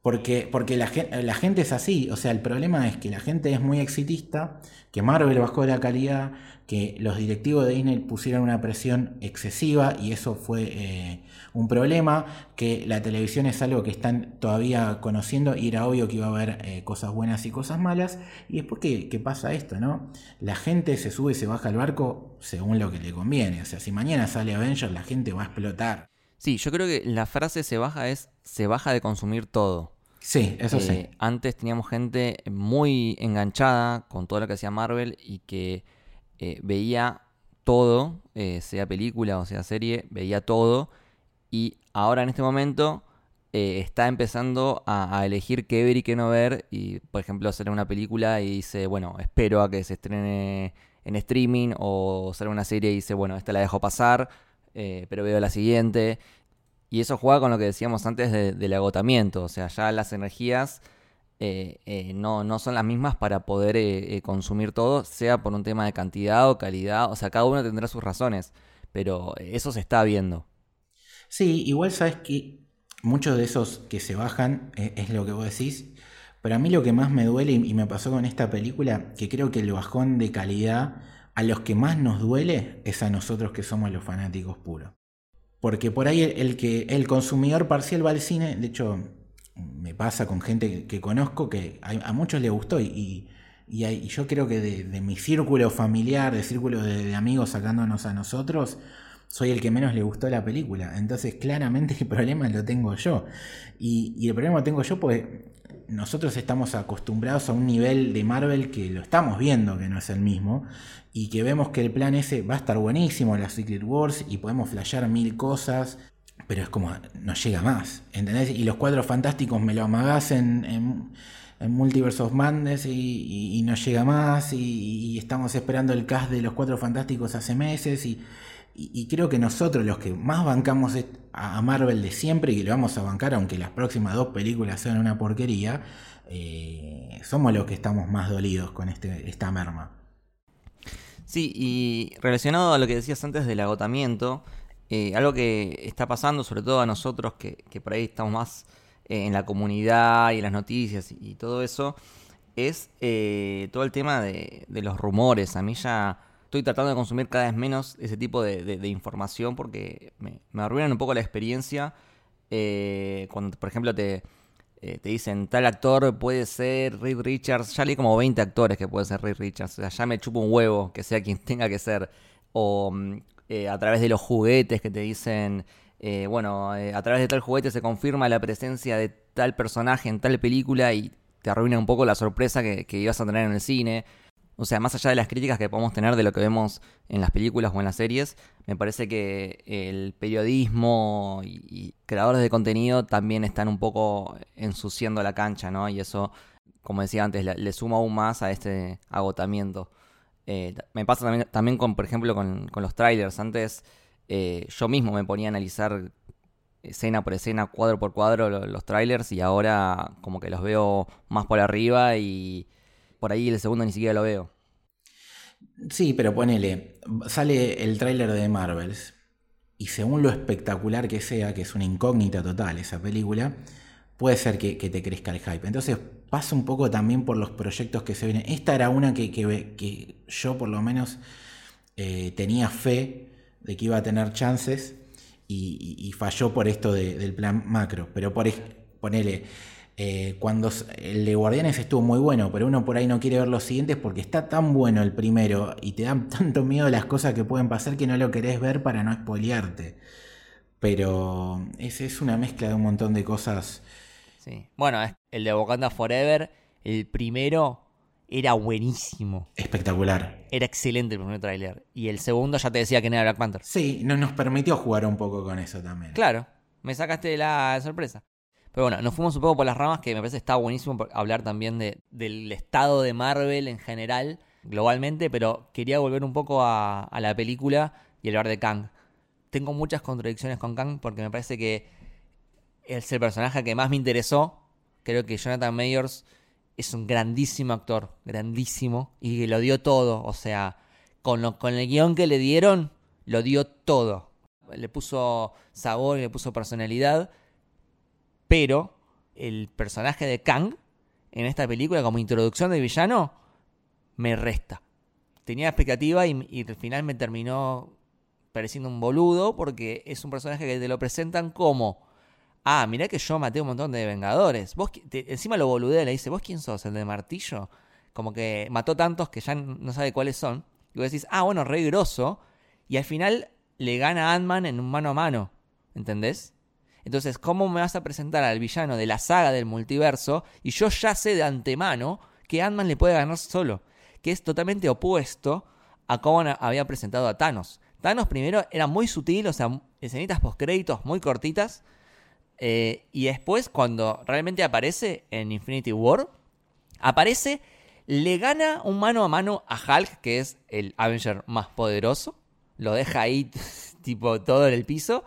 S3: Porque, porque la, gente es así, o sea, el problema es que la gente es muy exitista, que Marvel bajó la calidad, que los directivos de Disney pusieron una presión excesiva y eso fue eh, un problema, que la televisión es algo que están todavía conociendo y era obvio que iba a haber eh, cosas buenas y cosas malas, y después que, que pasa esto, ¿no? La gente se sube y se baja al barco según lo que le conviene, o sea, si mañana sale Avengers la gente va a explotar.
S2: Sí, yo creo que la frase se baja es se baja de consumir todo.
S3: Sí, eso sí.
S2: Eh, antes teníamos gente muy enganchada con todo lo que hacía Marvel y que eh, veía todo, eh, sea película o sea serie, veía todo. Y ahora en este momento está empezando a, elegir qué ver y qué no ver. Y por ejemplo, hacer una película y dice, bueno, espero a que se estrene en streaming. O hacer una serie y dice, bueno, esta la dejo pasar eh, pero veo la siguiente. Y eso juega con lo que decíamos antes del agotamiento, o sea, ya las energías eh, eh, no, no, son las mismas para poder consumir todo, sea por un tema de cantidad o calidad, o sea, cada uno tendrá sus razones, pero eso se está viendo.
S3: Sí, igual sabes que muchos de esos que se bajan es lo que vos decís, pero a mí lo que más me duele y me pasó con esta película, que creo que el bajón de calidad a los que más nos duele es a nosotros que somos los fanáticos puros. Porque por ahí el, que el consumidor parcial va al cine, de hecho me pasa con gente que, conozco que a, muchos les gustó y, yo creo que de, mi círculo familiar, de círculo de, amigos sacándonos a nosotros, soy el que menos le gustó la película. Entonces claramente el problema lo tengo yo. Y, y el problema lo tengo yo porque nosotros estamos acostumbrados a un nivel de Marvel que lo estamos viendo que no es el mismo y que vemos que el plan ese va a estar buenísimo, la Secret Wars, y podemos flashear mil cosas, pero es como, no llega más, ¿entendés? Y los cuadros fantásticos me lo amagás en, en, Multiverse of Madness y, no llega más, y, estamos esperando el cast de los cuatro fantásticos hace meses, y, y, creo que nosotros, los que más bancamos a Marvel de siempre y que lo vamos a bancar, aunque las próximas dos películas sean una porquería, eh, somos los que estamos más dolidos con este, esta merma.
S2: Sí, y relacionado a lo que decías antes del agotamiento, eh, algo que está pasando, sobre todo a nosotros que, por ahí estamos más eh, en la comunidad y en las noticias y, todo eso, es todo el tema de, de los rumores. A mí ya estoy tratando de consumir cada vez menos ese tipo de, información porque me, arruinan un poco la experiencia. Eh, cuando, por ejemplo, te, eh, te dicen tal actor puede ser Reed Richards, ya leí como 20 actores que puede ser Reed Richards, o sea, ya me chupo un huevo que sea quien <laughs> tenga que ser. O mm, eh, a través de los juguetes que te dicen, bueno, a través de tal juguete se confirma la presencia de tal personaje en tal película y te arruina un poco la sorpresa que ibas a tener en el cine. O sea, más allá de las críticas que podemos tener de lo que vemos en las películas o en las series, me parece que el periodismo y, creadores de contenido también están un poco ensuciando la cancha, ¿no? Y eso, como decía antes, le, suma aún más a este agotamiento. Eh, me pasa también, también con, por ejemplo, con, los trailers. Antes eh, yo mismo me ponía a analizar escena por escena, cuadro por cuadro los trailers y ahora como que los veo más por arriba y por ahí el segundo ni siquiera lo veo.
S3: Sí, pero ponele, sale el tráiler de Marvels y según lo espectacular que sea, que es una incógnita total esa película, puede ser que, te crezca el hype. Entonces pasa un poco también por los proyectos que se vienen. Esta era una que, que, yo por lo menos eh, tenía fe de que iba a tener chances y, falló por esto del plan macro. Pero por, ponele, eh, cuando el de Guardianes estuvo muy bueno, pero uno por ahí no quiere ver los siguientes porque está tan bueno el primero y te dan <laughs> tanto miedo las cosas que pueden pasar que no lo querés ver para no spoilearte. Pero ese es una mezcla de un montón de cosas.
S2: Sí. Bueno, el de Wakanda Forever, el primero era buenísimo.
S3: Espectacular.
S2: Era excelente el primer tráiler. Y el segundo ya te decía que no era Black Panther.
S3: Sí, nos permitió jugar un poco con eso también.
S2: Claro, me sacaste de la sorpresa. Pero bueno, nos fuimos un poco por las ramas, que me parece que está buenísimo hablar también de, del estado de Marvel en general, globalmente, pero quería volver un poco a, la película y hablar de Kang. Tengo muchas contradicciones con Kang porque me parece que es el personaje que más me interesó Creo que Jonathan Mayors es un grandísimo actor, grandísimo, y que lo dio todo. O sea, con, con el guion que le dieron, lo dio todo. Le puso sabor, le puso personalidad, pero el personaje de Kang en esta película como introducción de villano me resta. Tenía expectativa y, y al final me terminó pareciendo un boludo porque es un personaje que te lo presentan como ah, mirá que yo maté un montón de Vengadores. Vos, encima lo boludea, le dice, ¿vos quién sos? ¿El de martillo? Como que mató tantos que ya no sabe cuáles son. Y vos decís, ah, bueno, re grosso. Y al final le gana Ant-Man en un mano a mano. ¿Entendés? Entonces, ¿cómo me vas a presentar al villano de la saga del multiverso? Y yo ya sé de antemano que Ant-Man le puede ganar solo. Que es totalmente opuesto a cómo había presentado a Thanos. Thanos primero era muy sutil, o sea, escenitas post-créditos muy cortitas eh, y después, cuando realmente aparece en Infinity War, aparece, le gana un mano a mano a Hulk, que es el Avenger más poderoso. Lo deja ahí, <laughs> tipo, todo en el piso.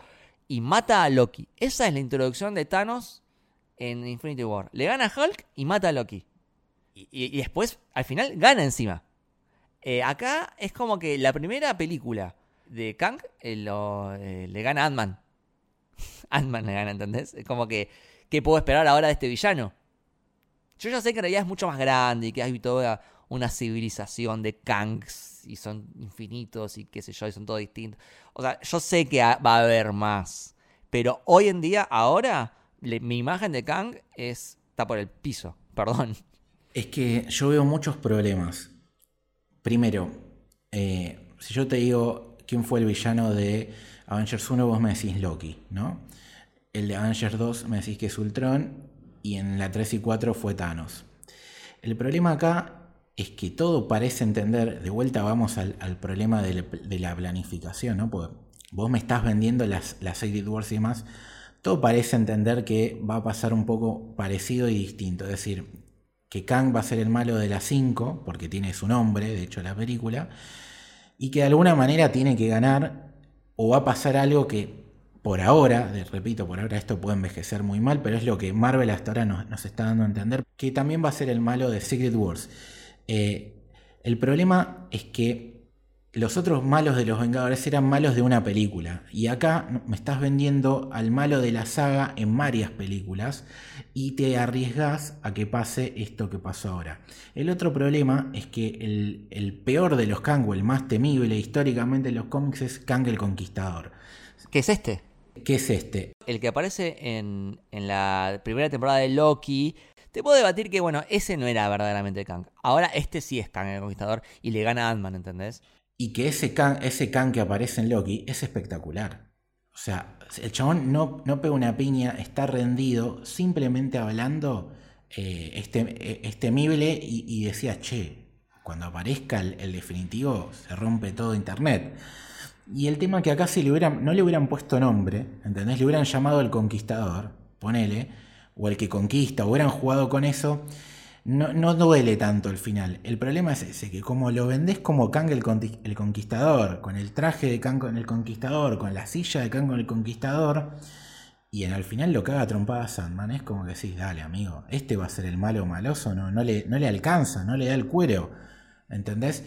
S2: Y mata a Loki. Esa es la introducción de Thanos en Infinity War. Le gana a Hulk y mata a Loki. Y, después, al final, gana encima. Eh, acá es como que la primera película de Kang eh, le gana Ant-Man. <laughs> Ant-Man le gana, ¿entendés? Es como que, ¿qué puedo esperar ahora de este villano? Yo ya sé que en realidad es mucho más grande y que hay toda una civilización de Kangs y son infinitos y qué sé yo, y son todos distintos. O sea, yo sé que va a haber más. Pero hoy en día, ahora, mi imagen de Kang es, está por el piso, <laughs> perdón.
S3: Es que yo veo muchos problemas. Primero, eh, si yo te digo quién fue el villano de Avengers 1 vos me decís Loki, ¿no? El de Avengers 2 me decís que es Ultron y en la 3 y 4 fue Thanos. El problema acá es que todo parece entender, de vuelta vamos al, problema de, la planificación, ¿no? Porque vos me estás vendiendo las, las Wars y demás, todo parece entender que va a pasar un poco parecido y distinto, es decir, que Kang va a ser el malo de la 5, porque tiene su nombre, de hecho la película, y que de alguna manera tiene que ganar o va a pasar algo que por ahora, repito, por ahora esto puede envejecer muy mal, pero es lo que Marvel hasta ahora nos, está dando a entender, que también va a ser el malo de Secret Wars. Eh, el problema es que los otros malos de los Vengadores eran malos de una película. Y acá me estás vendiendo al malo de la saga en varias películas y te arriesgas a que pase esto que pasó ahora. El otro problema es que el, peor de los Kang, o el más temible históricamente en los cómics, es Kang el Conquistador.
S2: ¿Qué es este?
S3: ¿Qué es este?
S2: El que aparece en, en la primera temporada de Loki, te puedo debatir que, bueno, ese no era verdaderamente Kang. Ahora este sí es Kang el Conquistador y le gana a Ant-Man, ¿entendés?
S3: Y que ese Kang, ese que aparece en Loki es espectacular. O sea, el chabón no, no pega una piña, está rendido, simplemente hablando eh, este, eh, es temible y, decía, che, cuando aparezca el, definitivo se rompe todo internet. Y el tema que acá si le hubieran, no le hubieran puesto nombre, ¿entendés? Le hubieran llamado el conquistador, ponele, o el que conquista, o hubieran jugado con eso no, duele tanto el final. El problema es ese, que como lo vendés como Kang el, Conquistador, con el traje de Kang el Conquistador, con la silla de Kang el Conquistador, y en al final lo caga trompada Sandman, es como que decís, dale amigo, este va a ser el malo maloso, no, no, le, no le alcanza, no le da el cuero, ¿entendés?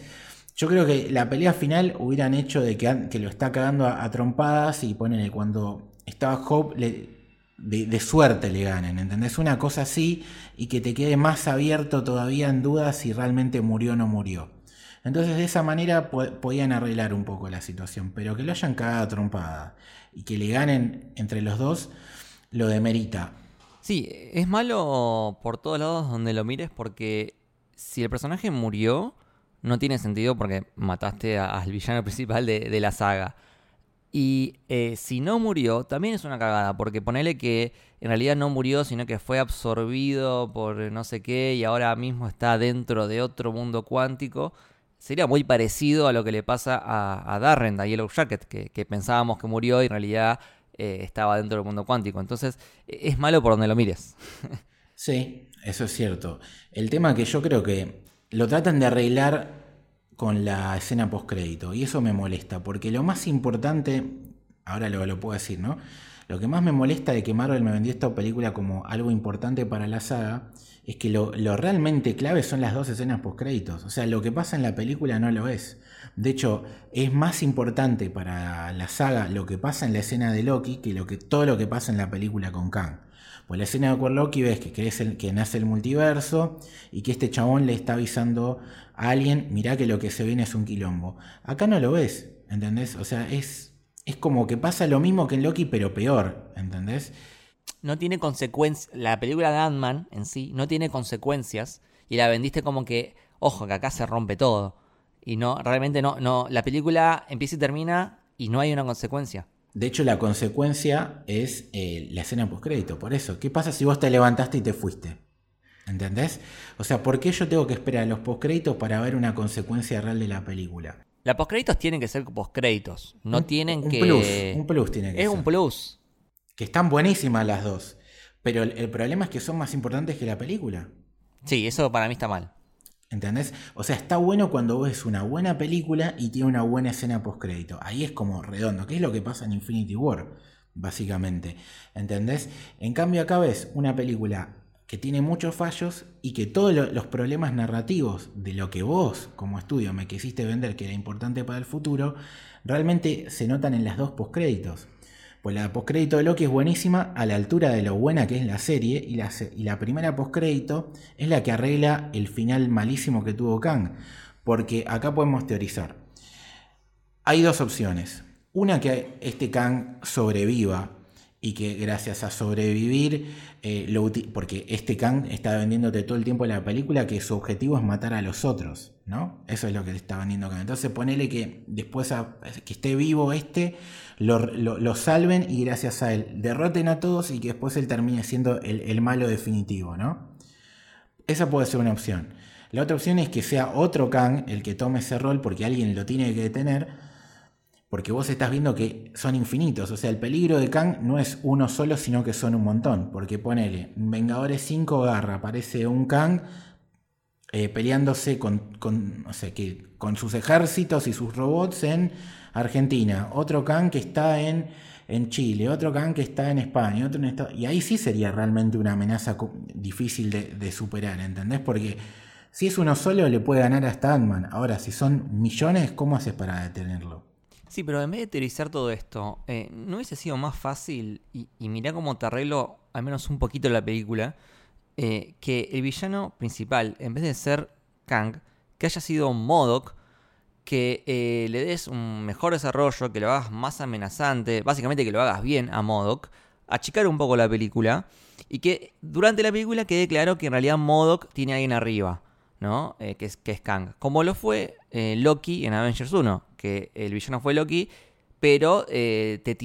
S3: Yo creo que la pelea final hubieran hecho de que, que lo está cagando a, trompadas y ponen cuando estaba Hope, de, suerte le ganen, ¿entendés? Una cosa así y que te quede más abierto todavía en duda si realmente murió o no murió. Entonces de esa manera podían arreglar un poco la situación, pero que lo hayan cagado trompada y que le ganen entre los dos lo demerita.
S2: Sí, es malo por todos lados donde lo mires porque si el personaje murió, no tiene sentido porque mataste al villano <laughs> principal de la saga. Y eh, si no murió, también es una cagada, porque ponele que en realidad no murió, sino que fue absorbido por no sé qué y ahora mismo está dentro de otro mundo cuántico. Sería muy parecido a lo que le pasa a, a Darren, a Yellow Jacket, que, pensábamos que murió y en realidad eh, estaba dentro del mundo cuántico. Entonces e, es malo por donde lo mires. <laughs>
S3: sí, eso es cierto. El tema que yo creo que lo tratan de arreglar con la escena post crédito y eso me molesta porque lo más importante, ahora lo, puedo decir, ¿no? Lo que más me molesta de que Marvel me vendió esta película como algo importante para la saga es que lo, lo realmente clave son las dos escenas post créditos. O sea, lo que pasa en la película no lo es. De hecho, es más importante para la saga lo que pasa en la escena de Loki que, lo que todo lo que pasa en la película con Kang. Pues la escena de Loki ves que, es el, que nace el multiverso y que este chabón le está avisando a alguien, mirá que lo que se viene es un quilombo. Acá no lo ves, ¿entendés? O sea, es, es como que pasa lo mismo que en Loki, pero peor, ¿entendés?
S2: No tiene consecuencias, la película de Ant-Man en sí no tiene consecuencias y la vendiste como que, ojo, que acá se rompe todo. Y no, realmente no, no, la película empieza y termina y no hay una consecuencia.
S3: De hecho, la consecuencia es eh, la escena postcrédito. Por eso, ¿qué pasa si vos te levantaste y te fuiste? ¿Entendés? O sea, ¿por qué yo tengo que esperar a los postcréditos para ver una consecuencia real de la película?
S2: La postcréditos tienen que ser postcréditos. No tienen
S3: un
S2: que.
S3: Plus, un plus tiene que
S2: es
S3: ser.
S2: un plus.
S3: Que están buenísimas las dos. Pero el problema es que son más importantes que la película.
S2: Sí, eso para mí está mal.
S3: ¿Entendés? O sea, está bueno cuando ves una buena película y tiene una buena escena post-crédito. Ahí es como redondo, que es lo que pasa en Infinity War, básicamente. ¿Entendés? En cambio, acá ves una película que tiene muchos fallos y que todos los problemas narrativos de lo que vos, como estudio, me quisiste vender que era importante para el futuro, realmente se notan en las dos postcréditos. Pues la postcrédito de Loki es buenísima a la altura de lo buena que es la serie y la, y la primera postcrédito es la que arregla el final malísimo que tuvo Kang. Porque acá podemos teorizar. Hay dos opciones. Una que este Kang sobreviva y que gracias a sobrevivir, eh, lo porque este Kang está vendiéndote todo el tiempo la película que su objetivo es matar a los otros, ¿no? Eso es lo que le está vendiendo Kang. Entonces ponele que después que esté vivo este, lo, salven y gracias a él derroten a todos y que después él termine siendo el, el malo definitivo, ¿no? Esa puede ser una opción. La otra opción es que sea otro Kang el que tome ese rol porque alguien lo tiene que detener porque vos estás viendo que son infinitos. O sea, el peligro de Kang no es uno solo, sino que son un montón. Porque ponele, Vengadores 5 garra, aparece un Kang eh, peleándose con, con, que, con sus ejércitos y sus robots en Argentina. Otro Kang que está en, en Chile. Otro Kang que está en España. Otro en y ahí sí sería realmente una amenaza difícil de, de superar, ¿entendés? Porque si es uno solo, le puede ganar hasta Ant-Man. Ahora, si son millones, ¿cómo haces para detenerlo?
S2: Sí, pero en vez de teorizar todo esto, eh, ¿no hubiese sido más fácil, y, y mirá cómo te arreglo al menos un poquito la película, eh, que el villano principal, en vez de ser Kang, que haya sido Modok, que eh, le des un mejor desarrollo, que lo hagas más amenazante, básicamente que lo hagas bien a Modok, achicar un poco la película, y que durante la película quede claro que en realidad Modok tiene a alguien arriba. ¿no? que, es, que es Kang. Como lo fue Loki en Avengers 1 que el villano fue Loki, pero eh, te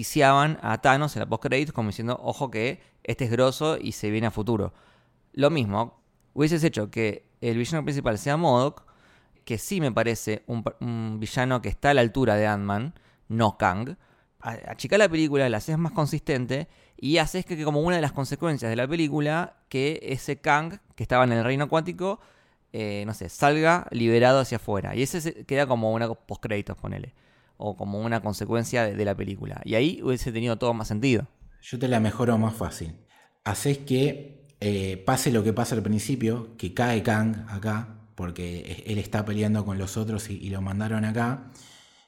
S2: a Thanos en la post como diciendo, ojo que este es grosso y se viene a futuro. Lo mismo, hubieses hecho que el villano principal sea Modok, que sí me parece un, villano que está a la altura de Ant-Man, no Kang. Achicar la película, la haces más consistente y haces que, como una de las consecuencias de la película, que ese Kang que estaba en el reino cuántico eh, no sé, salga liberado hacia afuera. Y ese queda como una postcréditos, ponele. O como una consecuencia de, la película. Y ahí hubiese tenido todo más sentido.
S3: Yo te la mejoro más fácil. Haces que eh, pase lo que pasa al principio, que cae Kang acá, porque él está peleando con los otros y, lo mandaron acá,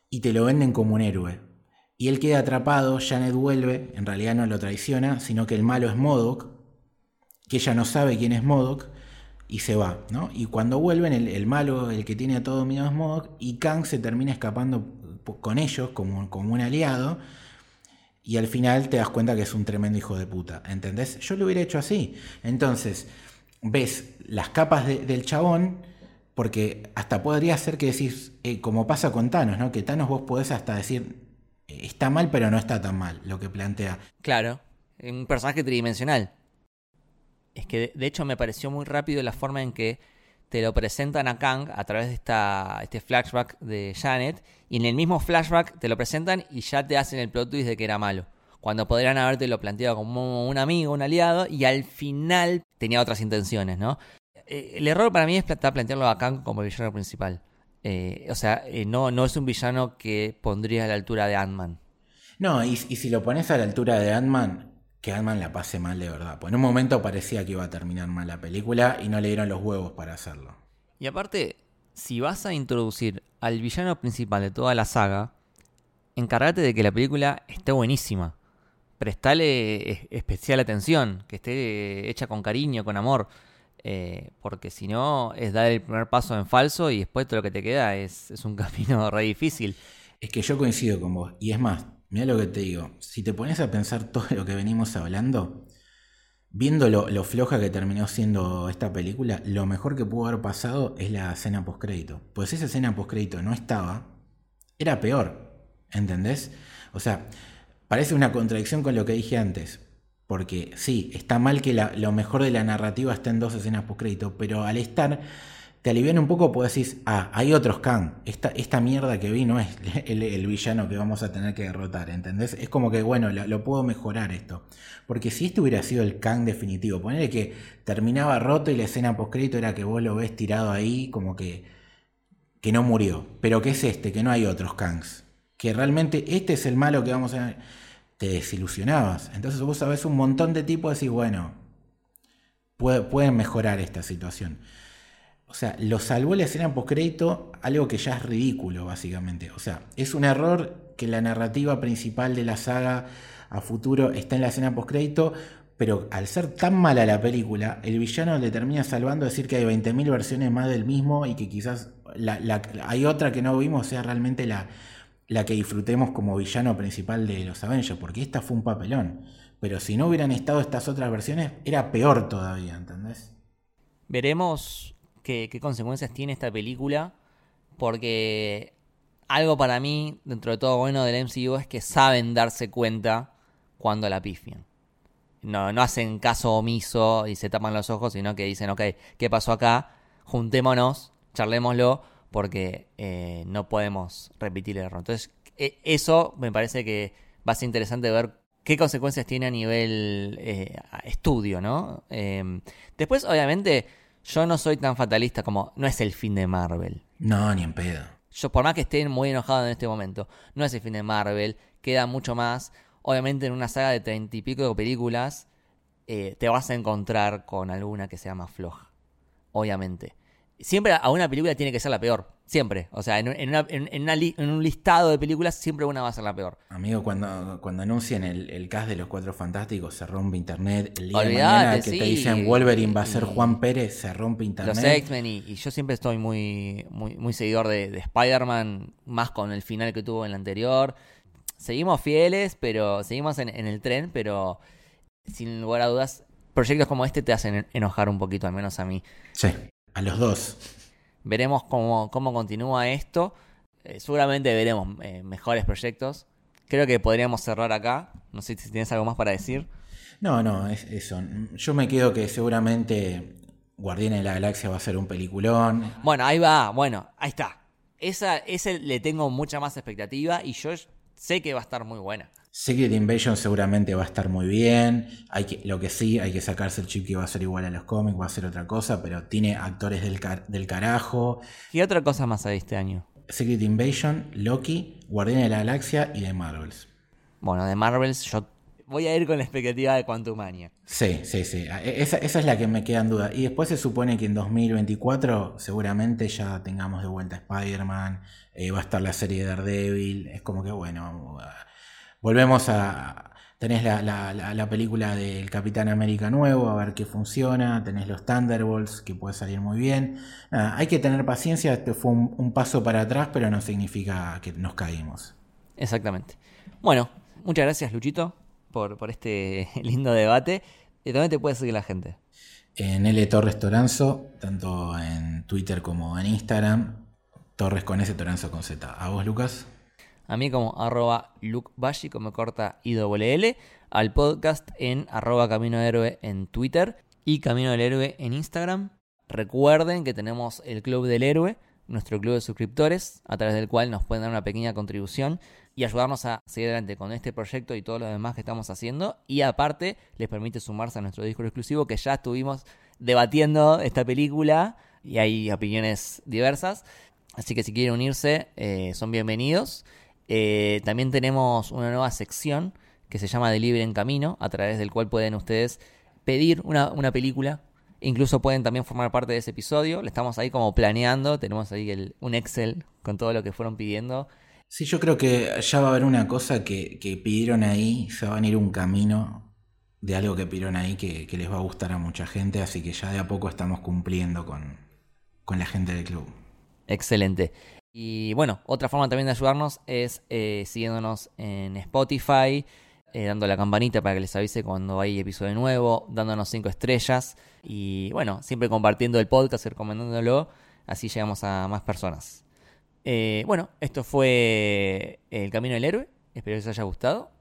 S3: y te lo venden como un héroe. Y él queda atrapado, Janet vuelve, en realidad no lo traiciona, sino que el malo es Modok, que ella no sabe quién es Modok, y se va, ¿no? Y cuando vuelven, el, malo, el que tiene a todo es Modok, y Kang se termina escapando con ellos como, como un aliado, y al final te das cuenta que es un tremendo hijo de puta, ¿entendés? Yo lo hubiera hecho así. Entonces, ves las capas del chabón, porque hasta podría ser que decís, eh, como pasa con Thanos, ¿no? Que Thanos vos podés hasta decir, está mal, pero no está tan mal, lo que plantea.
S2: Claro, un personaje tridimensional es que de hecho me pareció muy rápido la forma en que te lo presentan a Kang a través de esta, este flashback de Janet, y en el mismo flashback te lo presentan y ya te hacen el plot twist de que era malo. Cuando podrían haberte lo planteado como un amigo, un aliado, y al final tenía otras intenciones, ¿no? Eh, el error para mí es plantearlo a Kang como el villano principal. Eh, o sea, eh, no, no es un villano que pondría a la altura de Ant-Man.
S3: No, y, y si lo pones a la altura de Ant-Man, que Ant-Man la pase mal de verdad. Pues en un momento parecía que iba a terminar mal la película y no le dieron los huevos para hacerlo.
S2: Y aparte, si vas a introducir al villano principal de toda la saga, encárgate de que la película esté buenísima. Prestale es- especial atención, que esté hecha con cariño, con amor. eh, porque si no, es dar el primer paso en falso y después todo lo que te queda es, es un <laughs> camino re difícil.
S3: Es que yo coincido con vos. Y es más, mira lo que te digo. Si te pones a pensar <laughs> todo lo que venimos hablando, viendo lo, lo floja que terminó siendo esta película, lo mejor que pudo haber pasado es la escena postcrédito. Pues esa escena postcrédito no estaba, era peor. ¿Entendés? O sea, parece una contradicción con lo que dije antes. Porque sí, está mal que lo mejor de la narrativa esté en dos escenas postcrédito, pero al estar te alivian un poco, pues decís, ah, hay otros Kang. Esta, esta mierda que vi no es <laughs> el, villano que vamos a tener que derrotar, ¿entendés? Es como que, bueno, lo, puedo mejorar esto. Porque si este hubiera sido el Kang definitivo, ponerle que terminaba roto y la escena postcrédito era que vos lo ves tirado ahí, como que, que no murió. Pero que es este, que no hay otros Kangs. Que realmente este es el malo que vamos a... Te desilusionabas. Entonces vos sabés un montón de tipos y decís, bueno, puede- pueden mejorar esta situación. O sea, lo salvó la escena postcrédito, algo que ya es ridículo, básicamente. O sea, es un error que la narrativa principal de la saga a futuro está en la escena postcrédito, pero al ser tan mala la película, el villano le termina salvando decir que hay 20.000 versiones más del mismo y que quizás hay otra que no vimos sea realmente la, la que disfrutemos como villano principal de los Avengers, porque esta fue un papelón. Pero si no hubieran estado estas otras versiones, era peor todavía, ¿entendés?
S2: Veremos qué, consecuencias tiene esta película, porque algo para mí, dentro de todo bueno del MCU, es que saben darse cuenta cuando la pifian. No, no hacen caso omiso y se tapan los ojos, sino que dicen, ok, ¿qué pasó acá? Juntémonos, charlémoslo, porque eh, no podemos repetir el error. Entonces, e- eso me parece que va a ser interesante ver qué consecuencias tiene a nivel eh, estudio, ¿no? Eh, después, obviamente, yo no soy tan fatalista como no es el fin de Marvel.
S3: No, ni en pedo.
S2: Yo, por más que esté muy enojado en este momento, no es el fin de Marvel, queda mucho más. Obviamente, en una saga de treinta y pico de películas, eh, te vas a encontrar con alguna que sea más floja. Obviamente. Siempre a una película tiene que ser la peor. Siempre. O sea, en, un- en una- en- una li- en un listado de películas, siempre una va a ser la peor.
S3: Amigo, cuando, cuando anuncian el, el cast de los Cuatro Fantásticos, se rompe internet. El día de mañana que te dicen Wolverine va a ser Juan Pérez, se rompe internet.
S2: Los X-Men y, y yo siempre estoy muy, muy, muy seguidor de, de Spider-Man, más con el final que tuvo en la anterior. Seguimos fieles, pero seguimos en, en el tren, pero sin lugar a dudas, proyectos como este te hacen en- enojar un poquito, al menos a mí.
S3: Sí, a los dos.
S2: Veremos cómo, cómo continúa esto. Eh, seguramente veremos eh, mejores proyectos. Creo que podríamos cerrar acá. No sé si tienes algo más para decir.
S3: No, no, es eso. Yo me quedo que seguramente Guardianes de la Galaxia va a ser un peliculón.
S2: Bueno, ahí va. Bueno, ahí está. Esa, ese le tengo mucha más expectativa y yo sé que va a estar muy buena.
S3: Secret Invasion seguramente va a estar muy bien. Hay que, lo que sí, hay que sacarse el chip que va a ser igual a los cómics, va a ser otra cosa, pero tiene actores del, car- del carajo.
S2: ¿Qué otra cosa más hay este año?
S3: Secret Invasion, Loki, Guardianes de la Galaxia y de Marvels.
S2: Bueno, de Marvels yo voy a ir con la expectativa de Quantumania.
S3: Sí, sí, sí. E- Esa, esa es la que me queda en duda. Y después se supone que en 2024 seguramente ya tengamos de vuelta Spider-Man, eh, va a estar la serie de Daredevil. Es como que, bueno, volvemos a... Tenés la, la- la- la película del Capitán América nuevo, a ver qué funciona. Tenés los Thunderbolts, que puede salir muy bien. Nada, hay que tener paciencia. Este fue un, un paso para atrás, pero no significa que nos caímos.
S2: Exactamente. Bueno, muchas gracias Luchito por, por este <laughs> lindo debate. ¿Y dónde te puede seguir la gente?
S3: En L Torres Toranzo, tanto en Twitter como en Instagram. Torres con S, Toranzo con Z. ¿A vos, Lucas?
S2: A mí como arroba lukebashi, como corta IWL, al podcast en arroba Camino Héroe en Twitter y Camino del Héroe en Instagram. Recuerden que tenemos el Club del Héroe, nuestro club de suscriptores, a través del cual nos pueden dar una pequeña contribución y ayudarnos a seguir adelante con este proyecto y todo lo demás que estamos haciendo. Y aparte, les permite sumarse a nuestro disco exclusivo que ya estuvimos debatiendo esta película y hay opiniones diversas. Así que si quieren unirse, eh, son bienvenidos. Eh, también tenemos una nueva sección que se llama Delivery en Camino, a través del cual pueden ustedes pedir una, película. Incluso pueden también formar parte de ese episodio. Le estamos ahí como planeando. Tenemos ahí el, un Excel con todo lo que fueron pidiendo.
S3: Sí, yo creo que ya va a haber una cosa que, que pidieron ahí. Se van a ir un camino de algo que pidieron ahí que, que les va a gustar a mucha gente. Así que ya de a poco estamos cumpliendo con, con la gente del club.
S2: Excelente. Y bueno, otra forma también de ayudarnos es eh, siguiéndonos en Spotify, eh, dando la campanita para que les avise cuando hay episodio nuevo, dándonos cinco estrellas y bueno, siempre compartiendo el podcast, recomendándolo, así llegamos a más personas. Eh, bueno, esto fue El Camino del Héroe, espero que les haya gustado